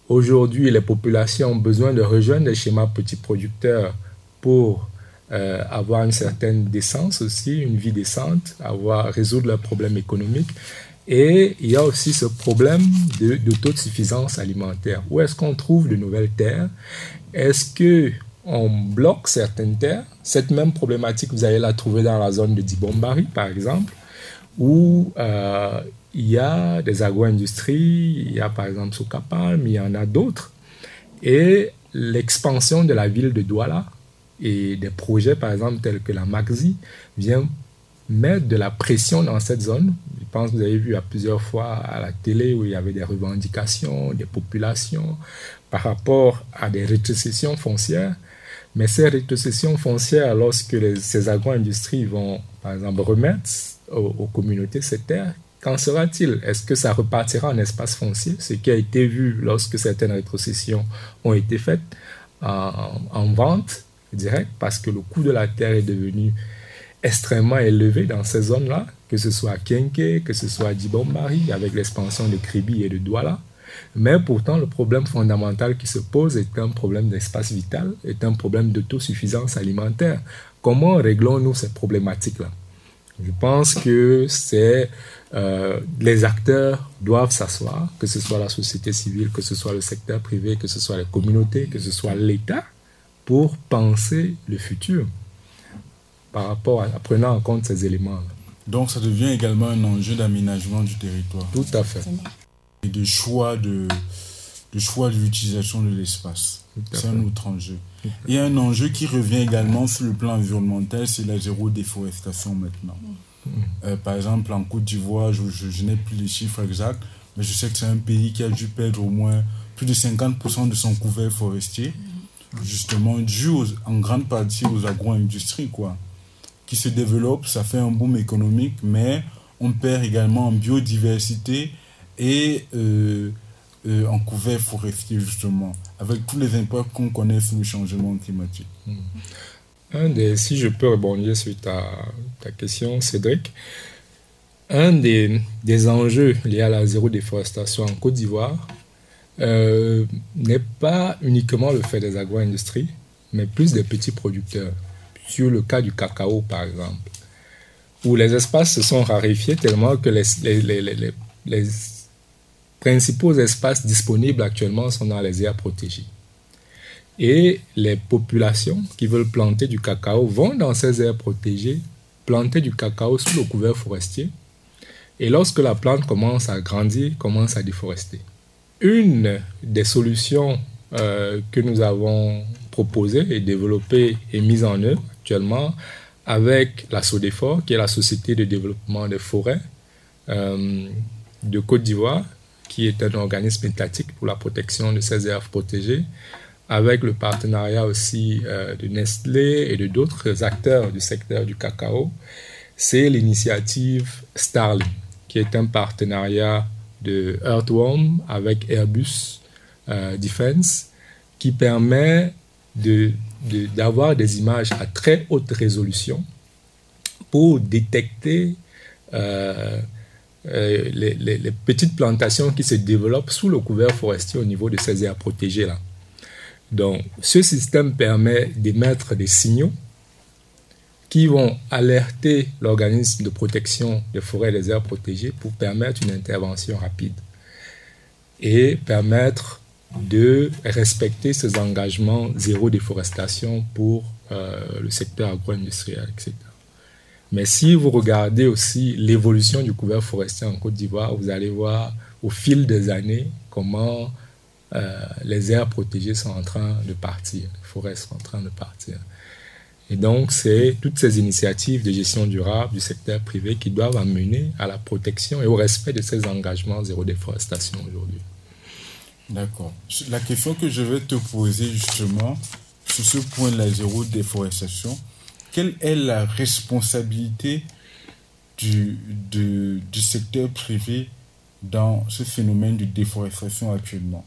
[SPEAKER 4] Aujourd'hui, les populations ont besoin de rejoindre les schémas petits producteurs pour euh, avoir une certaine décence aussi, une vie décente, avoir, résoudre leurs problèmes économiques. Et il y a aussi ce problème d'autosuffisance alimentaire. Où est-ce qu'on trouve de nouvelles terres? Est-ce que on bloque certaines terres? Cette même problématique, vous allez la trouver dans la zone de Dibombari, par exemple, où euh, il y a des agro-industries, il y a par exemple Sokapal, mais il y en a d'autres. Et l'expansion de la ville de Douala et des projets, par exemple, tels que la Maxi, vient mettre de la pression dans cette zone. Je pense que vous avez vu à plusieurs fois à la télé où il y avait des revendications des populations par rapport à des rétrocessions foncières. Mais ces rétrocessions foncières, lorsque ces agro-industries vont, par exemple, remettre aux communautés ces terres, Qu'en sera-t-il? Est-ce que ça repartira en espace foncier, ce qui a été vu lorsque certaines rétrocessions ont été faites en, vente directe, parce que le coût de la terre est devenu extrêmement élevé dans ces zones-là, que ce soit à Kenke, que ce soit à Dibombari, avec l'expansion de Kribi et de Douala. Mais pourtant, le problème fondamental qui se pose est un problème d'espace vital, est un problème d'autosuffisance alimentaire. Comment réglons-nous ces problématiques-là Je pense que c'est euh, les acteurs doivent s'asseoir, que ce soit la société civile, que ce soit le secteur privé, que ce soit les communautés, que ce soit l'État, pour penser le futur par rapport à, prenant en compte ces éléments.
[SPEAKER 5] Donc ça devient également un enjeu d'aménagement du territoire.
[SPEAKER 4] Tout à fait.
[SPEAKER 5] Et de choix de, de choix de l'utilisation de l'espace. C'est un autre enjeu. Et un enjeu qui revient également sur le plan environnemental, c'est la zéro déforestation maintenant. Euh, par exemple, en Côte d'Ivoire, je, je, n'ai plus les chiffres exacts, mais je sais que c'est un pays qui a dû perdre au moins plus de 50% de son couvert forestier, justement dû en grande partie aux agro-industries, quoi, qui se développent. Ça fait un boom économique, mais on perd également en biodiversité et euh, euh, en couvert forestier, justement, avec tous les impacts qu'on connaît sur le changement climatique. Mm.
[SPEAKER 4] Un des, si je peux rebondir sur ta, question, Cédric, un des, enjeux liés à la zéro déforestation en Côte d'Ivoire euh, n'est pas uniquement le fait des agro-industries, mais plus des petits producteurs. Sur le cas du cacao, par exemple, où les espaces se sont raréfiés tellement que les principaux espaces disponibles actuellement sont dans les aires protégées. Et les populations qui veulent planter du cacao vont dans ces aires protégées planter du cacao sous le couvert forestier. Et lorsque la plante commence à grandir, commence à déforester. Une des solutions euh, que nous avons proposées et développées et mises en œuvre actuellement avec la SODEFOR, qui est la Société de développement des forêts, euh, de Côte d'Ivoire, qui est un organisme étatique pour la protection de ces aires protégées, avec le partenariat aussi euh, de Nestlé et de d'autres acteurs du secteur du cacao, c'est l'initiative Starling, qui est un partenariat de Earthworm avec Airbus euh, Defense, qui permet d'avoir des images à très haute résolution pour détecter euh, les, petites plantations qui se développent sous le couvert forestier au niveau de ces aires protégées-là. Donc, ce système permet d'émettre des signaux qui vont alerter l'organisme de protection des forêts et des aires protégées pour permettre une intervention rapide et permettre de respecter ces engagements zéro déforestation pour euh, le secteur agro-industriel, etc. Mais si vous regardez aussi l'évolution du couvert forestier en Côte d'Ivoire, vous allez voir au fil des années comment euh, les aires protégées sont en train de partir, les forêts sont en train de partir. Et donc, c'est toutes ces initiatives de gestion durable du secteur privé qui doivent amener à la protection et au respect de ces engagements zéro déforestation aujourd'hui.
[SPEAKER 5] D'accord. La question que je vais te poser justement sur ce point de la zéro déforestation, quelle est la responsabilité du, du secteur privé dans ce phénomène de déforestation actuellement?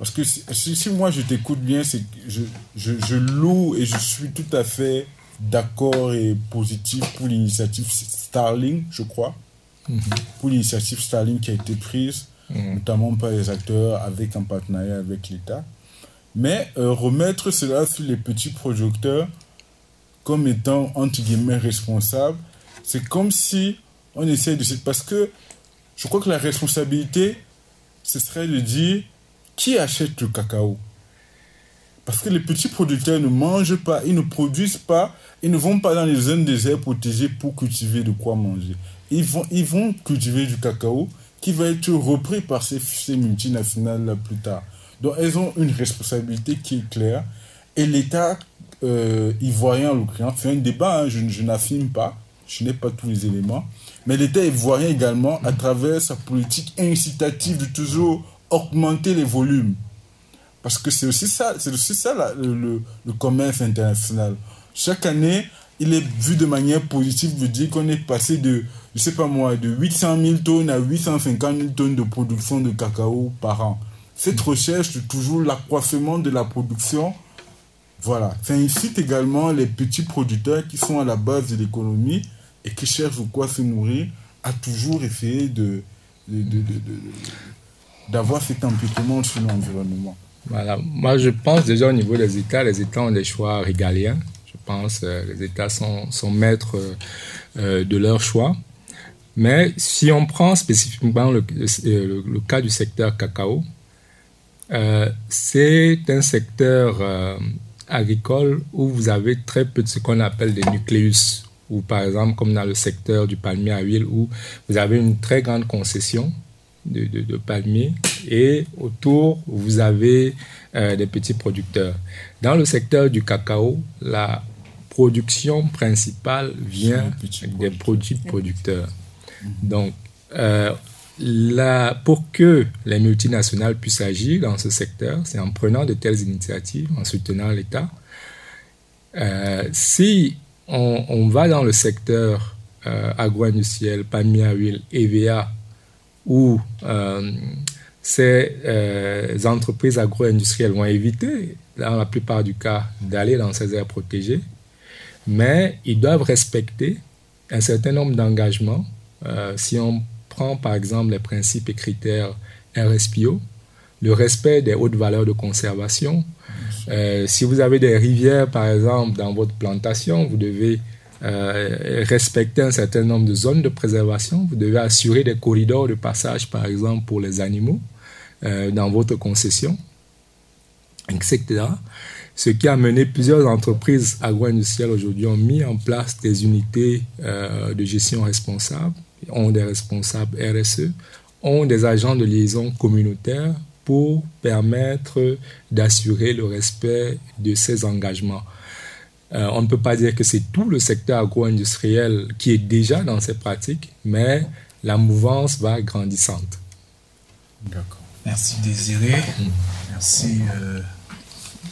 [SPEAKER 5] Parce que si, moi je t'écoute bien, c'est je, je, je, loue et je suis tout à fait d'accord et positif pour l'initiative Starling, je crois. Mhm. Pour l'initiative Starling qui a été prise, mhm. notamment par les acteurs avec un partenariat avec l'État. Mais euh, remettre cela sur les petits projecteurs comme étant, entre guillemets, responsables, c'est comme si on essaie de... Parce que je crois que la responsabilité, ce serait de dire qui achète le cacao? Parce que les petits producteurs ne mangent pas, ils ne produisent pas, ils ne vont pas dans les zones des aires protégées pour cultiver de quoi manger. Ils vont, ils vont cultiver du cacao qui va être repris par ces, multinationales plus tard. Donc elles ont une responsabilité qui est claire. Et l'État euh, ivoirien en l'occurrence, c'est un débat, hein, je n'affirme pas, je n'ai pas tous les éléments, mais l'État ivoirien également, à travers sa politique incitative de toujours augmenter les volumes. Parce que c'est aussi ça, c'est aussi ça le, commerce international. Chaque année, il est vu de manière positive de dire qu'on est passé de, je sais pas moi, de 800 000 tonnes à 850 000 tonnes de production de cacao par an. Cette recherche de toujours l'accroissement de la production, voilà. Ça incite également les petits producteurs qui sont à la base de l'économie et qui cherchent de quoi se nourrir à toujours essayer de, d'avoir cet empiètement sur l'environnement.
[SPEAKER 4] Voilà. Moi, je pense déjà au niveau des États, les États ont des choix régaliens. Je pense euh, les États sont, sont maîtres euh, de leurs choix. Mais si on prend spécifiquement le, le, cas du secteur cacao, euh, c'est un secteur agricole où vous avez très peu de ce qu'on appelle des nucléus, ou par exemple comme dans le secteur du palmier à huile, où vous avez une très grande concession de, de, palmiers et autour, vous avez euh, des petits producteurs. Dans le secteur du cacao, la production principale vient des produits producteurs. Donc, euh, pour que les multinationales puissent agir dans ce secteur, c'est en prenant de telles initiatives, en soutenant l'État. Euh, si on, va dans le secteur euh, agro-industriel, palmier à huile, EVA, où euh, ces entreprises agro-industrielles vont éviter, dans la plupart du cas, d'aller dans ces aires protégées, mais ils doivent respecter un certain nombre d'engagements. si on prend par exemple les principes et critères RSPO, le respect des hautes valeurs de conservation. Euh, si vous avez des rivières, par exemple, dans votre plantation, vous devez euh, respecter un certain nombre de zones de préservation. Vous devez assurer des corridors de passage, par exemple, pour les animaux euh, dans votre concession, etc. Ce qui a mené plusieurs entreprises agro-industrielles aujourd'hui ont mis en place des unités de gestion responsable ont des responsables RSE, ont des agents de liaison communautaires pour permettre d'assurer le respect de ces engagements. Euh, on ne peut pas dire que c'est tout le secteur agro-industriel qui est déjà dans ces pratiques, mais la mouvance va grandissante.
[SPEAKER 2] D'accord. Merci Désiré. Merci euh,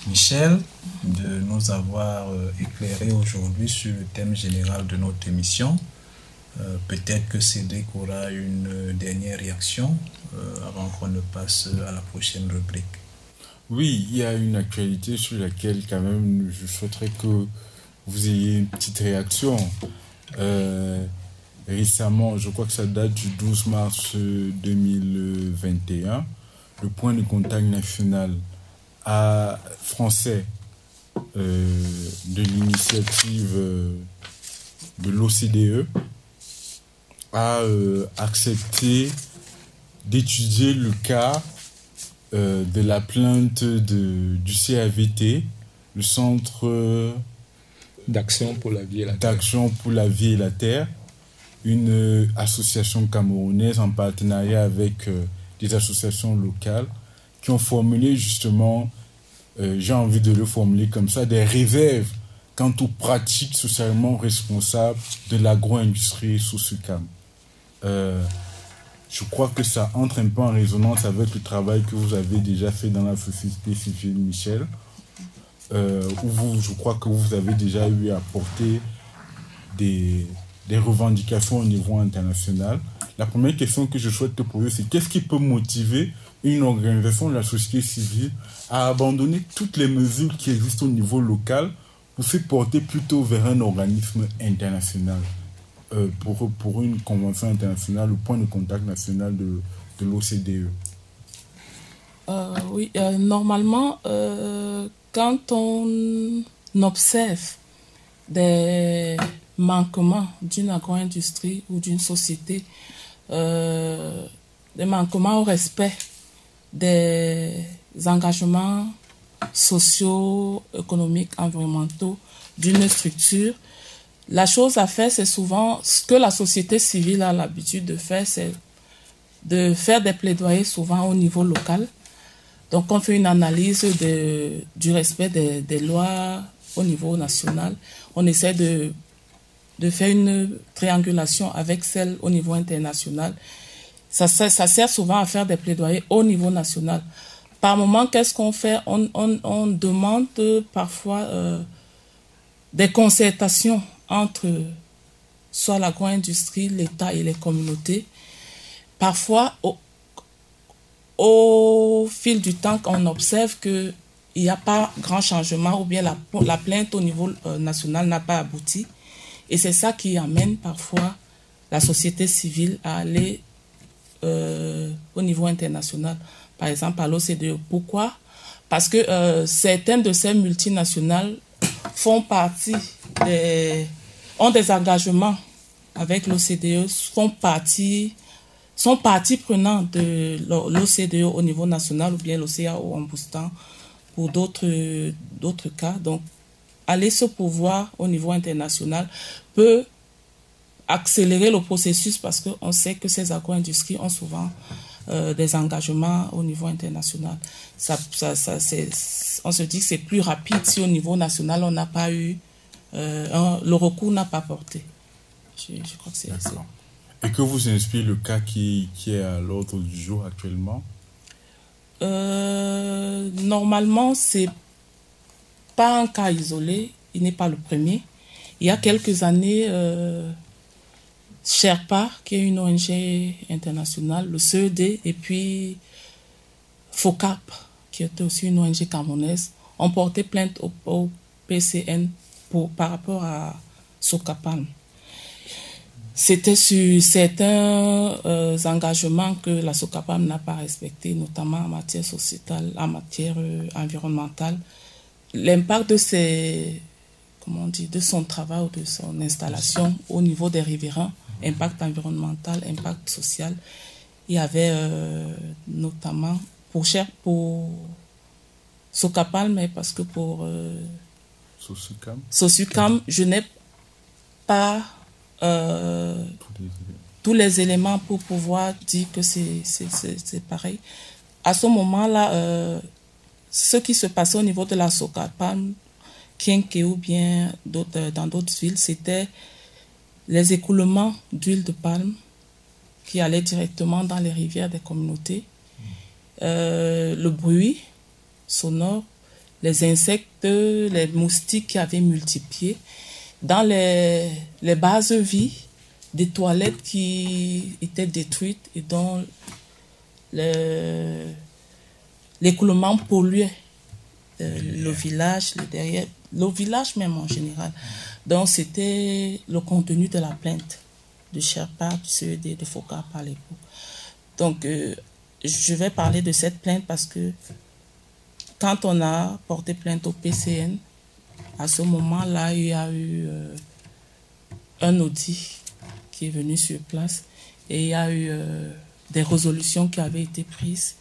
[SPEAKER 2] Michel de nous avoir euh, éclairé aujourd'hui sur le thème général de notre émission. Euh, peut-être que Cédric aura une dernière réaction avant qu'on ne passe à la prochaine rubrique.
[SPEAKER 5] Oui, il y a une actualité sur laquelle quand même je souhaiterais que vous ayez une petite réaction. récemment, je crois que ça date du 12 mars 2021, le point de contact national à français euh, de l'initiative euh, de l'OCDE a euh, accepté d'étudier le cas de la plainte de, du CAVT, le Centre
[SPEAKER 4] d'action pour la vie et la
[SPEAKER 5] d'action pour la vie et la terre, une association camerounaise en partenariat avec des associations locales qui ont formulé justement, euh, j'ai envie de le formuler comme ça, des réserves quant aux pratiques socialement responsables de l'agro-industrie sous ce Euh, je crois que ça entre un peu en résonance avec le travail que vous avez déjà fait dans la société civile Michel, euh, où je crois que vous avez déjà eu à porter des, des revendications au niveau international. La première question que je souhaite te poser, c'est qu'est-ce qui peut motiver une organisation de la société civile à abandonner toutes les mesures qui existent au niveau local pour se porter plutôt vers un organisme international, euh, pour, pour une convention internationale, le point de contact national de, de l'OCDE
[SPEAKER 3] euh, Oui, euh, normalement, quand on observe des manquements d'une agro-industrie ou d'une société, des manquements au respect des engagements sociaux, économiques, environnementaux d'une structure. La chose à faire, c'est souvent ce que la société civile a l'habitude de faire, c'est de faire des plaidoyers souvent au niveau local. Donc, on fait une analyse du respect des, lois au niveau national. On essaie de, de faire une triangulation avec celle au niveau international ça, sert souvent à faire des plaidoyers au niveau national. Par moment, qu'est-ce qu'on fait? On, demande parfois euh, des concertations entre soit l'agro-industrie, l'État et les communautés. Parfois, au, fil du temps, on observe qu'il n'y a pas grand changement ou bien la, la plainte au niveau euh, national n'a pas abouti. Et c'est ça qui amène parfois la société civile à aller euh, au niveau international, par exemple à l'OCDE. Pourquoi? Parce que euh, certaines de ces multinationales font partie des, ont des engagements avec l'OCDE, font partie sont partie prenante de l'OCDE au niveau national ou bien l'OCAO en boostant pour d'autres cas. Donc, aller ce pouvoir au niveau international peut accélérer le processus parce qu'on sait que ces agro-industries ont souvent euh, des engagements au niveau international. Ça, ça on se dit que c'est plus rapide si au niveau national on n'a pas eu, euh, le recours n'a pas porté. Je, je crois que c'est ça.
[SPEAKER 5] Et que vous inspire le cas qui, qui est à l'ordre du jour actuellement?
[SPEAKER 3] Euh, Normalement, c'est pas un cas isolé. Il n'est pas le premier. Il y a quelques années, euh, Sherpa, qui est une ONG internationale, le CED, et puis FOCAP, qui était aussi une ONG camerounaise, ont porté plainte au, PCN par rapport à Sokapam. C'était sur certains euh, engagements que la Sokapam n'a pas respectés, notamment en matière sociétale, en matière euh, environnementale. L'impact de ces, comment on dit, de son travail ou de son installation au niveau des riverains impact environnemental, impact social. Il y avait euh, notamment pour cher pour Socapal, mais parce que pour Sosucam, je n'ai pas euh, tous, les éléments pour pouvoir dire que c'est pareil. À ce moment-là, euh, ce qui se passait au niveau de la Socapal, Kienke ou bien dans d'autres villes, c'était les écoulements d'huile de palme qui allaient directement dans les rivières des communautés. Euh, le bruit sonore, les insectes, les moustiques qui avaient multiplié. Dans les, les bases vie, des toilettes qui étaient détruites et dont l'écoulement polluait euh, le village, le derrière, le village même en général. Donc c'était le contenu de la plainte de Sherpa, du CED, de Foucault par l'époque. Donc euh, je vais parler de cette plainte parce que quand on a porté plainte au PCN, à ce moment-là, il y a eu euh, un audit qui est venu sur place et il y a eu euh, des résolutions qui avaient été prises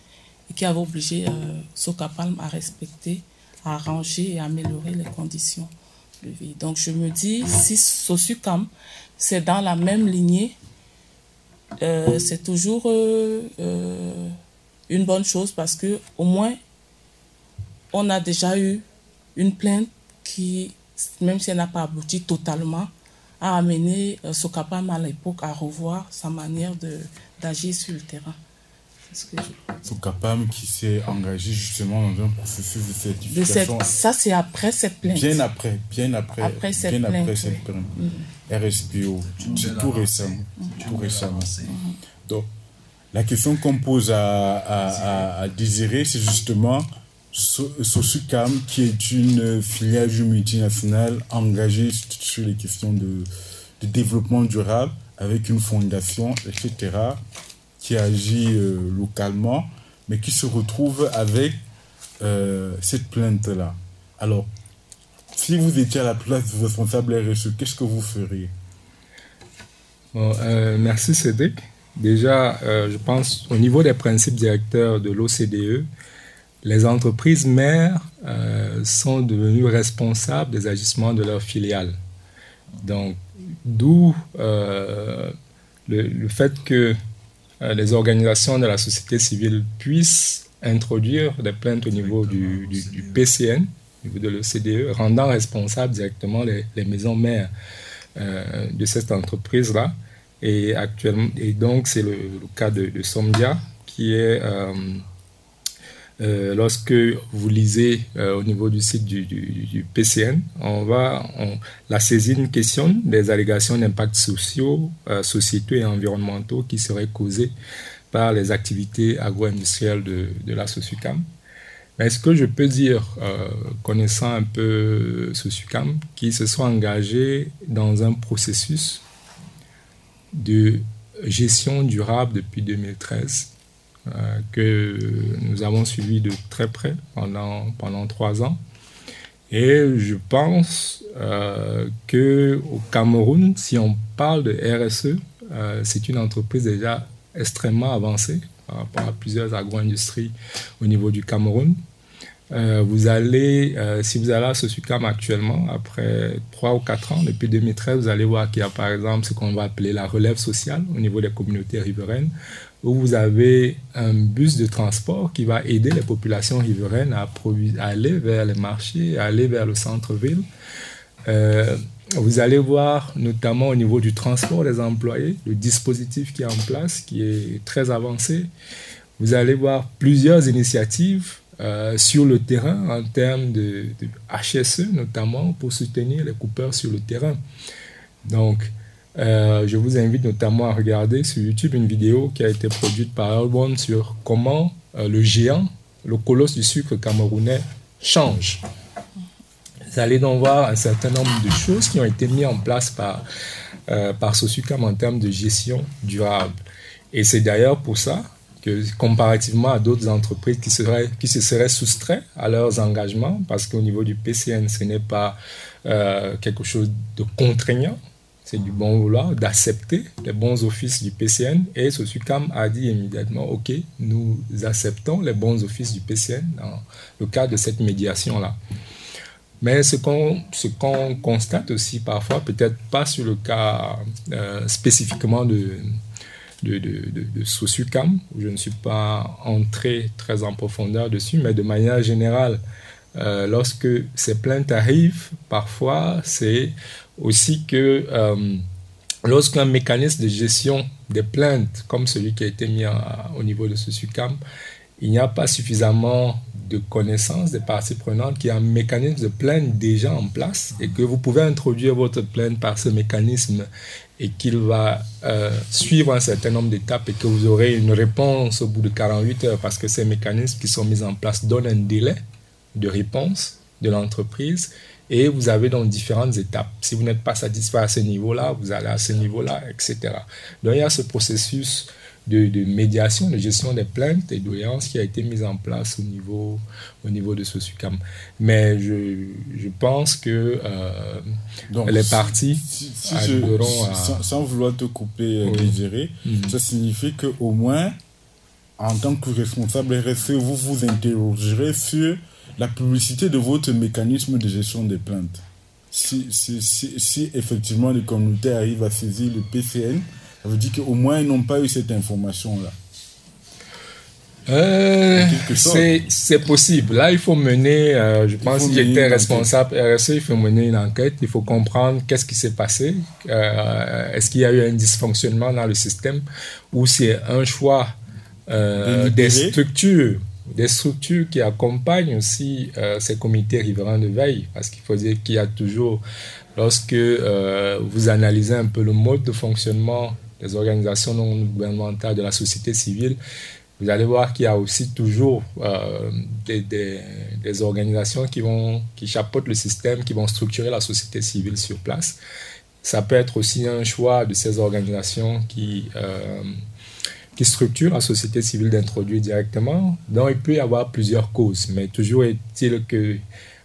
[SPEAKER 3] et qui avaient obligé euh, Socapalm à respecter, à arranger et à améliorer les conditions de vie. Donc je me dis, si Sosucam, c'est dans la même lignée, euh, c'est toujours une bonne chose parce que au moins on a déjà eu une plainte qui, même si elle n'a pas abouti totalement, a amené euh, Sokapam à l'époque à revoir sa manière d'agir sur le terrain.
[SPEAKER 5] Sokapam qui s'est engagé justement dans un processus de certification.
[SPEAKER 3] ça, c'est après cette plainte.
[SPEAKER 5] Bien après, bien après,
[SPEAKER 3] après cette
[SPEAKER 5] bien
[SPEAKER 3] plainte,
[SPEAKER 5] après cette plainte. Mm. RSPO, c'est tout récemment. Tout récemment. Donc, la question qu'on pose à, à, à Désiré, c'est justement Sosucam, qui est une filière multinationale engagée sur les questions de, développement durable, avec une fondation, etc., qui agit euh, localement, mais qui se retrouve avec euh, cette plainte-là. Alors, si vous étiez à la place du responsable RSE, qu'est-ce que vous feriez?
[SPEAKER 4] Euh, Merci Cédric. Déjà, je pense au niveau des principes directeurs de l'OCDE, les entreprises mères euh, sont devenues responsables des agissements de leurs filiales. Donc, d'où euh, le, fait que euh, les organisations de la société civile puissent introduire des plaintes au niveau du, PCN, au niveau de l'OCDE, rendant responsables directement les, maisons mères de cette entreprise-là. Et, actuellement, et donc, c'est le, cas de, de Somdia, qui est euh, lorsque vous lisez euh, au niveau du site du, PCN, on va, la saisine questionne des allégations d'impacts sociaux, euh, sociétaux et environnementaux qui seraient causés par les activités agro-industrielles de, la Sosucam. Mais ce que je peux dire, connaissant un peu Sosucam, qui se sont engagés dans un processus de gestion durable depuis 2013 euh, que nous avons suivi de très près pendant, pendant trois ans. Et je pense euh, que au Cameroun, si on parle de RSE, euh, c'est une entreprise déjà extrêmement avancée par rapport à plusieurs agro-industries au niveau du Cameroun. Euh, vous allez, si vous allez à Sosucam actuellement, après trois ou quatre ans, depuis 2013, vous allez voir qu'il y a par exemple ce qu'on va appeler la relève sociale au niveau des communautés riveraines où vous avez un bus de transport qui va aider les populations riveraines à, aller vers les marchés, à aller vers le centre-ville. Euh, vous allez voir notamment au niveau du transport des employés, le dispositif qui est en place, qui est très avancé. Vous allez voir plusieurs initiatives euh, sur le terrain en termes de, HSE notamment pour soutenir les coupeurs sur le terrain. Donc, euh, je vous invite notamment à regarder sur YouTube une vidéo qui a été produite par Elbon sur comment euh, le géant, le colosse du sucre camerounais, change. Vous allez donc voir un certain nombre de choses qui ont été mises en place par, par Sosucam en termes de gestion durable. Et c'est d'ailleurs pour ça comparativement à d'autres entreprises qui, se seraient soustraites à leurs engagements, parce qu'au niveau du PCN, ce n'est pas quelque chose de contraignant, c'est du bon vouloir, d'accepter les bons offices du PCN. Et Sosucam a dit immédiatement, OK, nous acceptons les bons offices du PCN dans le cadre de cette médiation-là. Mais ce qu'on qu'on constate aussi parfois, peut-être pas sur le cas euh, spécifiquement de, de, de, de, je ne suis pas entré très en profondeur dessus, mais de manière générale, euh, lorsque ces plaintes arrivent, parfois c'est aussi que euh, lorsqu'un mécanisme de gestion des plaintes, comme celui qui a été mis au niveau de ce il n'y a pas suffisamment de connaissances des parties prenantes, qu'il y a un mécanisme de plainte déjà en place et que vous pouvez introduire votre plainte par ce mécanisme et qu'il va euh, suivre un certain nombre d'étapes et que vous aurez une réponse au bout de 48 heures parce que ces mécanismes qui sont mis en place donnent un délai de réponse de l'entreprise et vous avez donc différentes étapes. Si vous n'êtes pas satisfait à ce niveau-là, vous allez à ce niveau-là, etc. Donc il y a ce processus de, de, médiation, de gestion des plaintes et doléances qui a été mise en place au niveau, au niveau de ce SUCAM. Mais je, je pense que euh, Donc, les parties
[SPEAKER 5] si, si je, sans, sans, vouloir te couper, euh, oui. Désiré, mmh. ça signifie qu'au moins, en tant que responsable RSE, vous vous interrogerez sur la publicité de votre mécanisme de gestion des plaintes. Si, si effectivement les communautés arrivent à saisir le PCN, ça veut dire qu'au moins ils n'ont pas eu cette information-là.
[SPEAKER 4] Euh, c'est possible. Là, il faut mener, euh, je pense que j'étais responsable RSE, il faut mener une enquête, il faut comprendre qu'est-ce qui s'est passé, euh, est-ce qu'il y a eu un dysfonctionnement dans le système ou c'est un choix des structures des structures qui accompagnent aussi ces comités riverains de veille, parce qu'il faut dire qu'il y a toujours, lorsque vous analysez un peu le mode de fonctionnement des organisations non gouvernementales, de la société civile, vous allez voir qu'il y a aussi toujours euh, des, organisations qui, vont, qui chapeautent le système, qui vont structurer la société civile sur place. Ça peut être aussi un choix de ces organisations qui euh, qui structure la société civile d'introduire directement. Donc, il peut y avoir plusieurs causes, mais toujours est-il que,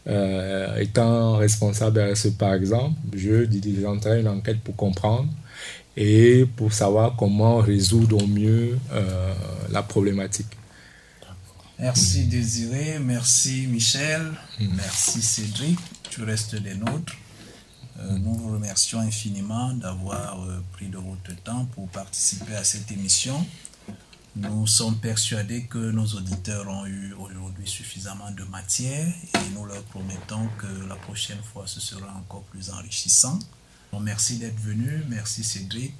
[SPEAKER 4] euh, étant responsable de par exemple, je diligenterai une enquête pour comprendre et pour savoir comment résoudre au mieux euh, la problématique.
[SPEAKER 2] Merci Désiré, merci Michel, mmh. merci Cédric, tu restes des nôtres. Euh, nous vous remercions infiniment d'avoir euh, pris de votre temps pour participer à cette émission. Nous sommes persuadés que nos auditeurs ont eu aujourd'hui suffisamment de matière et nous leur promettons que la prochaine fois ce sera encore plus enrichissant. Bon, merci d'être venu, merci Cédric.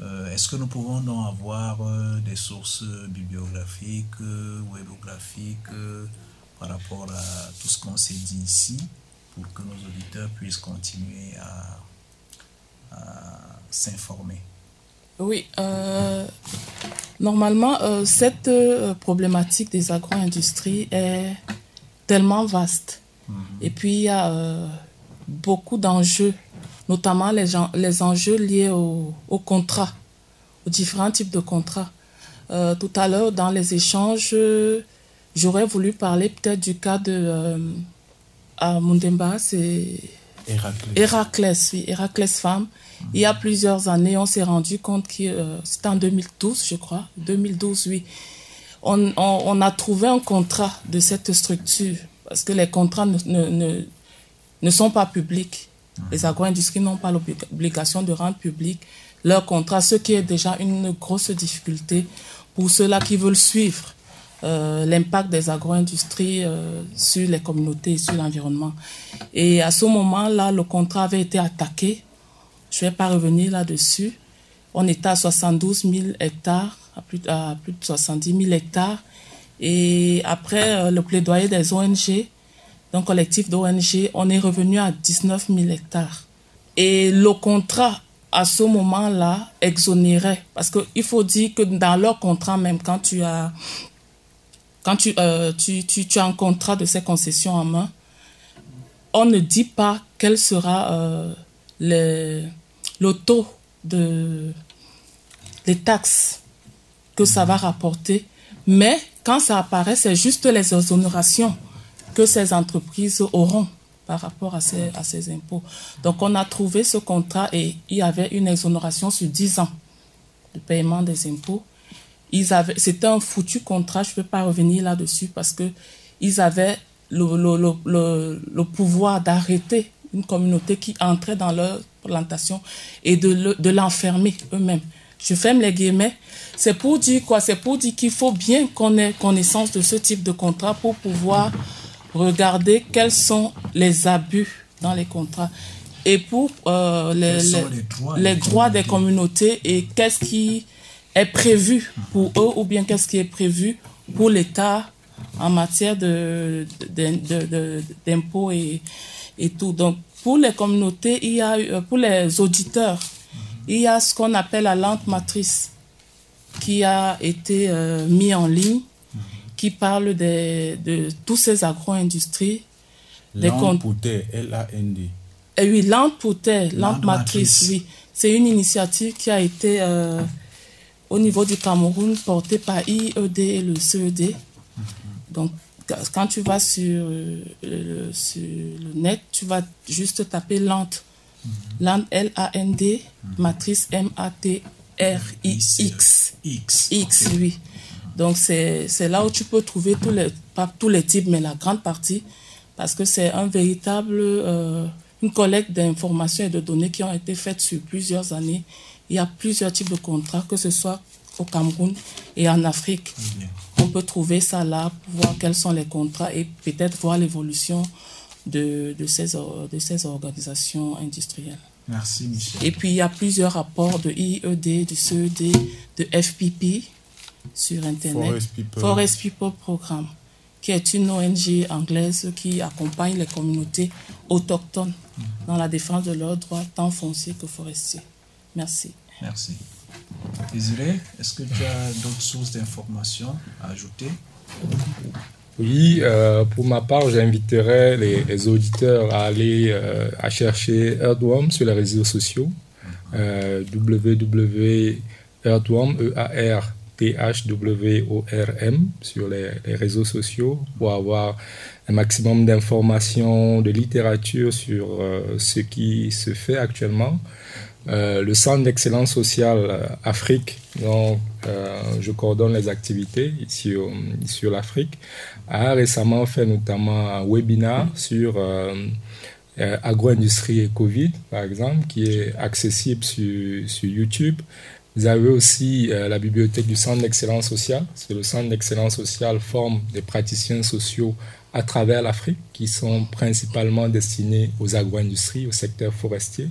[SPEAKER 2] Euh, Est-ce que nous pouvons donc avoir euh, des sources bibliographiques, euh, webographiques par rapport à tout ce qu'on s'est dit ici pour que nos auditeurs puissent continuer à, à s'informer?
[SPEAKER 3] Oui, euh, normalement, euh, cette euh, problématique des agro-industries est tellement vaste. Mm -hmm. Et puis, il y a euh, beaucoup d'enjeux, notamment les, les enjeux liés aux au contrats, aux différents types de contrats. tout à l'heure, dans les échanges, j'aurais voulu parler peut-être du cas de à Mundemba, c'est
[SPEAKER 5] Héraclès.
[SPEAKER 3] Héraclès, oui, Héraclès femme. Mmh. Il y a plusieurs années, on s'est rendu compte que euh, c'était en 2012, je crois, 2012, oui. On, on, on, a trouvé un contrat de cette structure parce que les contrats ne, ne, ne, ne sont pas publics. Les agro-industries n'ont pas l'obligation de rendre public leur contrat, ce qui est déjà une grosse difficulté pour ceux-là qui veulent suivre euh, l'impact des agro-industries euh, sur les communautés et sur l'environnement. Et à ce moment-là, le contrat avait été attaqué. Je ne vais pas revenir là-dessus. On était à 72 000 hectares, à plus, à plus de 70 000 hectares. Et après euh, le plaidoyer des ONG, collectif d'ONG, on est revenu à 19 000 hectares. Et le contrat, à ce moment-là, exonérait. Parce qu'il faut dire que dans leur contrat, même quand euh, tu, as un contrat de ces concessions en main, on ne dit pas quel sera euh, le, taux de taxes que ça va rapporter, mais quand ça apparaît, c'est juste les exonérations que ces entreprises auront par rapport à ces, impôts. Donc on a trouvé ce contrat et il y avait une exonération sur 10 ans de paiement des impôts c'était un foutu contrat, je ne peux pas revenir là-dessus parce que ils avaient le, pouvoir d'arrêter une communauté qui entrait dans leur plantation et de l'enfermer eux-mêmes. Je ferme les guillemets. C'est pour dire quoi? C'est pour dire qu'il faut bien qu'on ait connaissance de ce type de contrat pour pouvoir regarder quels sont les abus dans les contrats. et pour euh, les,
[SPEAKER 2] droits
[SPEAKER 3] les
[SPEAKER 2] des
[SPEAKER 3] droits des
[SPEAKER 2] communautés
[SPEAKER 3] et qu'est-ce qui est prévu pour eux ou bien qu'est-ce qui est prévu pour l'État en matière de, d'impôts et, et tout. Donc, pour les communautés, il y a, eu- euh, pour les auditeurs, il y a ce qu'on appelle la lente matrice qui a été euh, mis en ligne, qui parle des, de tous ces agro-industries.
[SPEAKER 5] Terre, L-A-N-D.
[SPEAKER 3] Et oui, Lente matrice, oui. C'est une initiative qui a été euh, au niveau du Cameroun portée par IED et le CED. Donc, quand tu vas sur, euh, le, sur le net, tu vas juste taper Lente. Lente, L-A-N-D, matrice M-A-T-R-I-X.
[SPEAKER 2] X.
[SPEAKER 3] X, oui. Donc, c'est là où tu peux trouver tous les, pas tous les types, mais la grande partie, parce que c'est un véritable, euh, une collecte d'informations et de données qui ont été faites sur plusieurs années. Il y a plusieurs types de contrats, que ce soit au Cameroun et en Afrique. On peut trouver ça là pour voir quels sont les contrats et peut-être voir l'évolution de, de, ces, de ces organisations industrielles.
[SPEAKER 2] Merci, Michel.
[SPEAKER 3] Et puis, il y a plusieurs rapports de IED, du CED, de FPP sur Internet.
[SPEAKER 5] Forest People.
[SPEAKER 3] Forest People Programme, qui est une ONG anglaise qui accompagne les communautés autochtones dans la défense de leurs droits, tant fonciers que forestiers. Merci.
[SPEAKER 2] Merci. Désiré, est-ce que tu as d'autres sources d'informations à ajouter?
[SPEAKER 4] Oui, euh, pour ma part, j'inviterai les, les auditeurs à aller euh, à chercher Earthworm sur les réseaux sociaux. Euh, www.earthworm, E-A-R-T-H-W-O-R-M sur les, réseaux sociaux pour avoir un maximum d'informations, de littérature sur euh, ce qui se fait actuellement. Euh, le Centre d'excellence sociale euh, Afrique, dont je coordonne les activités ici sur l'Afrique, a récemment fait notamment un webinaire sur agro-industrie et Covid, par exemple, qui est accessible sur, sur YouTube. Vous avez aussi euh, la bibliothèque du Centre d'excellence sociale. C'est le Centre d'excellence sociale forme des praticiens sociaux à travers l'Afrique qui sont principalement destinés aux agro-industries, au secteur forestier.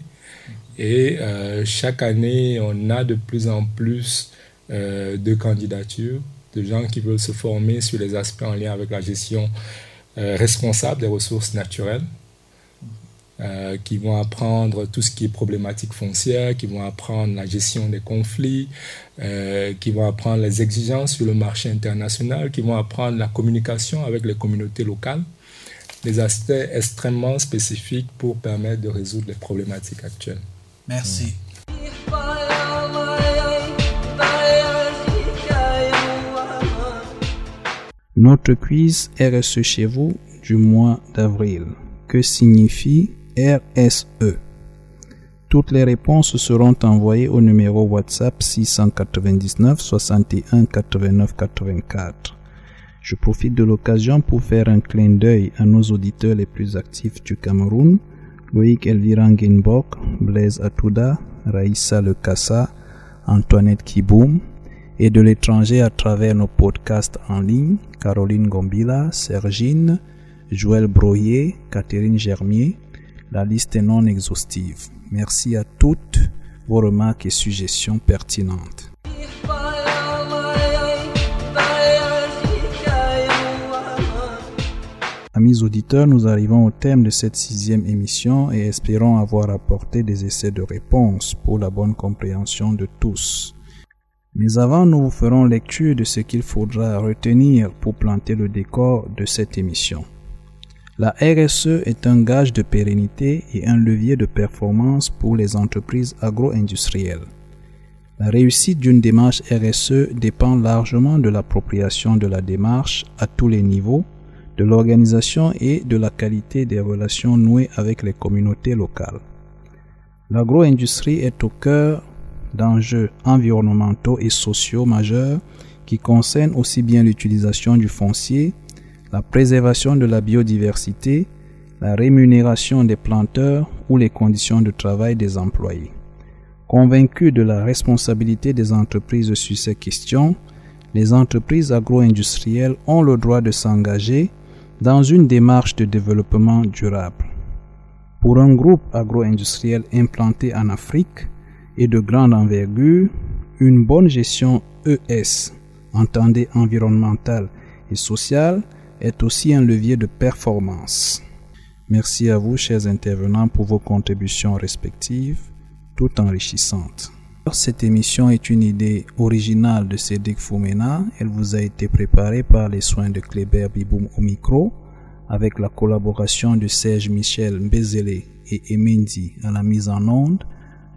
[SPEAKER 4] Et euh, chaque année, on a de plus en plus euh, de candidatures, de gens qui veulent se former sur les aspects en lien avec la gestion responsable des ressources naturelles, euh, qui vont apprendre tout ce qui est problématique foncière, qui vont apprendre la gestion des conflits, euh, qui vont apprendre les exigences sur le marché international, qui vont apprendre la communication avec les communautés locales, des aspects extrêmement spécifiques pour permettre de résoudre les problématiques actuelles.
[SPEAKER 2] Merci.
[SPEAKER 6] Notre quiz RSE chez vous du mois d'avril. Que signifie RSE Toutes les réponses seront envoyées au numéro WhatsApp 699 61 89 84. Je profite de l'occasion pour faire un clin d'œil à nos auditeurs les plus actifs du Cameroun, Loïc Elvira Nguyenbok, Blaise Atouda, Raïssa Le Kassa, Antoinette Kiboum, et de l'étranger à travers nos podcasts en ligne, Caroline Gombila, Sergine, Joël Broyer, Catherine Germier. La liste est non exhaustive. Merci à toutes vos remarques et suggestions pertinentes. Amis auditeurs, nous arrivons au thème de cette sixième émission et espérons avoir apporté des essais de réponse pour la bonne compréhension de tous. Mais avant, nous vous ferons lecture de ce qu'il faudra retenir pour planter le décor de cette émission. La RSE est un gage de pérennité et un levier de performance pour les entreprises agro-industrielles. La réussite d'une démarche RSE dépend largement de l'appropriation de la démarche à tous les niveaux, de l'organisation et de la qualité des relations nouées avec les communautés locales. L'agro-industrie est au cœur d'enjeux environnementaux et sociaux majeurs qui concernent aussi bien l'utilisation du foncier, la préservation de la biodiversité, la rémunération des planteurs ou les conditions de travail des employés. Convaincus de la responsabilité des entreprises sur ces questions, les entreprises agro-industrielles ont le droit de s'engager dans une démarche de développement durable. Pour un groupe agro-industriel implanté en Afrique et de grande envergure, une bonne gestion ES, entendez environnementale et sociale, est aussi un levier de performance. Merci à vous, chers intervenants, pour vos contributions respectives, toutes enrichissantes. Cette émission est une idée originale de Cédric Foumena. Elle vous a été préparée par les soins de Kléber Biboum au micro, avec la collaboration de Serge Michel Mbezele et Emendi à la mise en onde,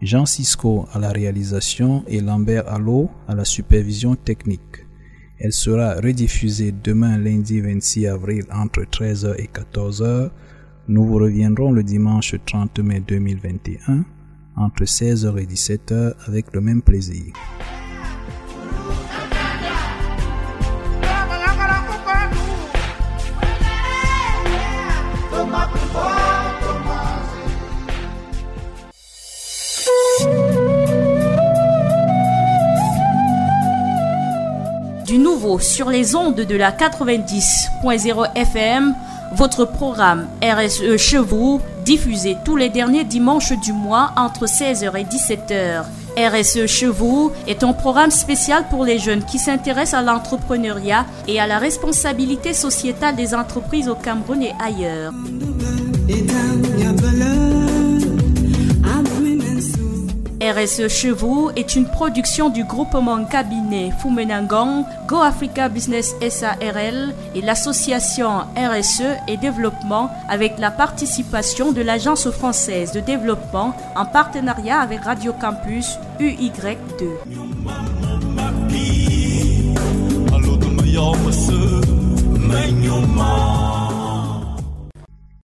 [SPEAKER 6] Jean Cisco à la réalisation et Lambert Allo à la supervision technique. Elle sera rediffusée demain lundi 26 avril entre 13h et 14h. Nous vous reviendrons le dimanche 30 mai 2021 entre 16h et 17h avec le même plaisir.
[SPEAKER 1] Du nouveau sur les ondes de la 90.0 FM, votre programme RSE Chevaux diffusé tous les derniers dimanches du mois entre 16h et 17h. RSE Chevaux est un programme spécial pour les jeunes qui s'intéressent à l'entrepreneuriat et à la responsabilité sociétale des entreprises au Cameroun et ailleurs. RSE Chevaux est une production du groupement cabinet Fumenangong, Go Africa Business SARL et l'association RSE et développement avec la participation de l'Agence française de développement en partenariat avec Radio Campus UY2.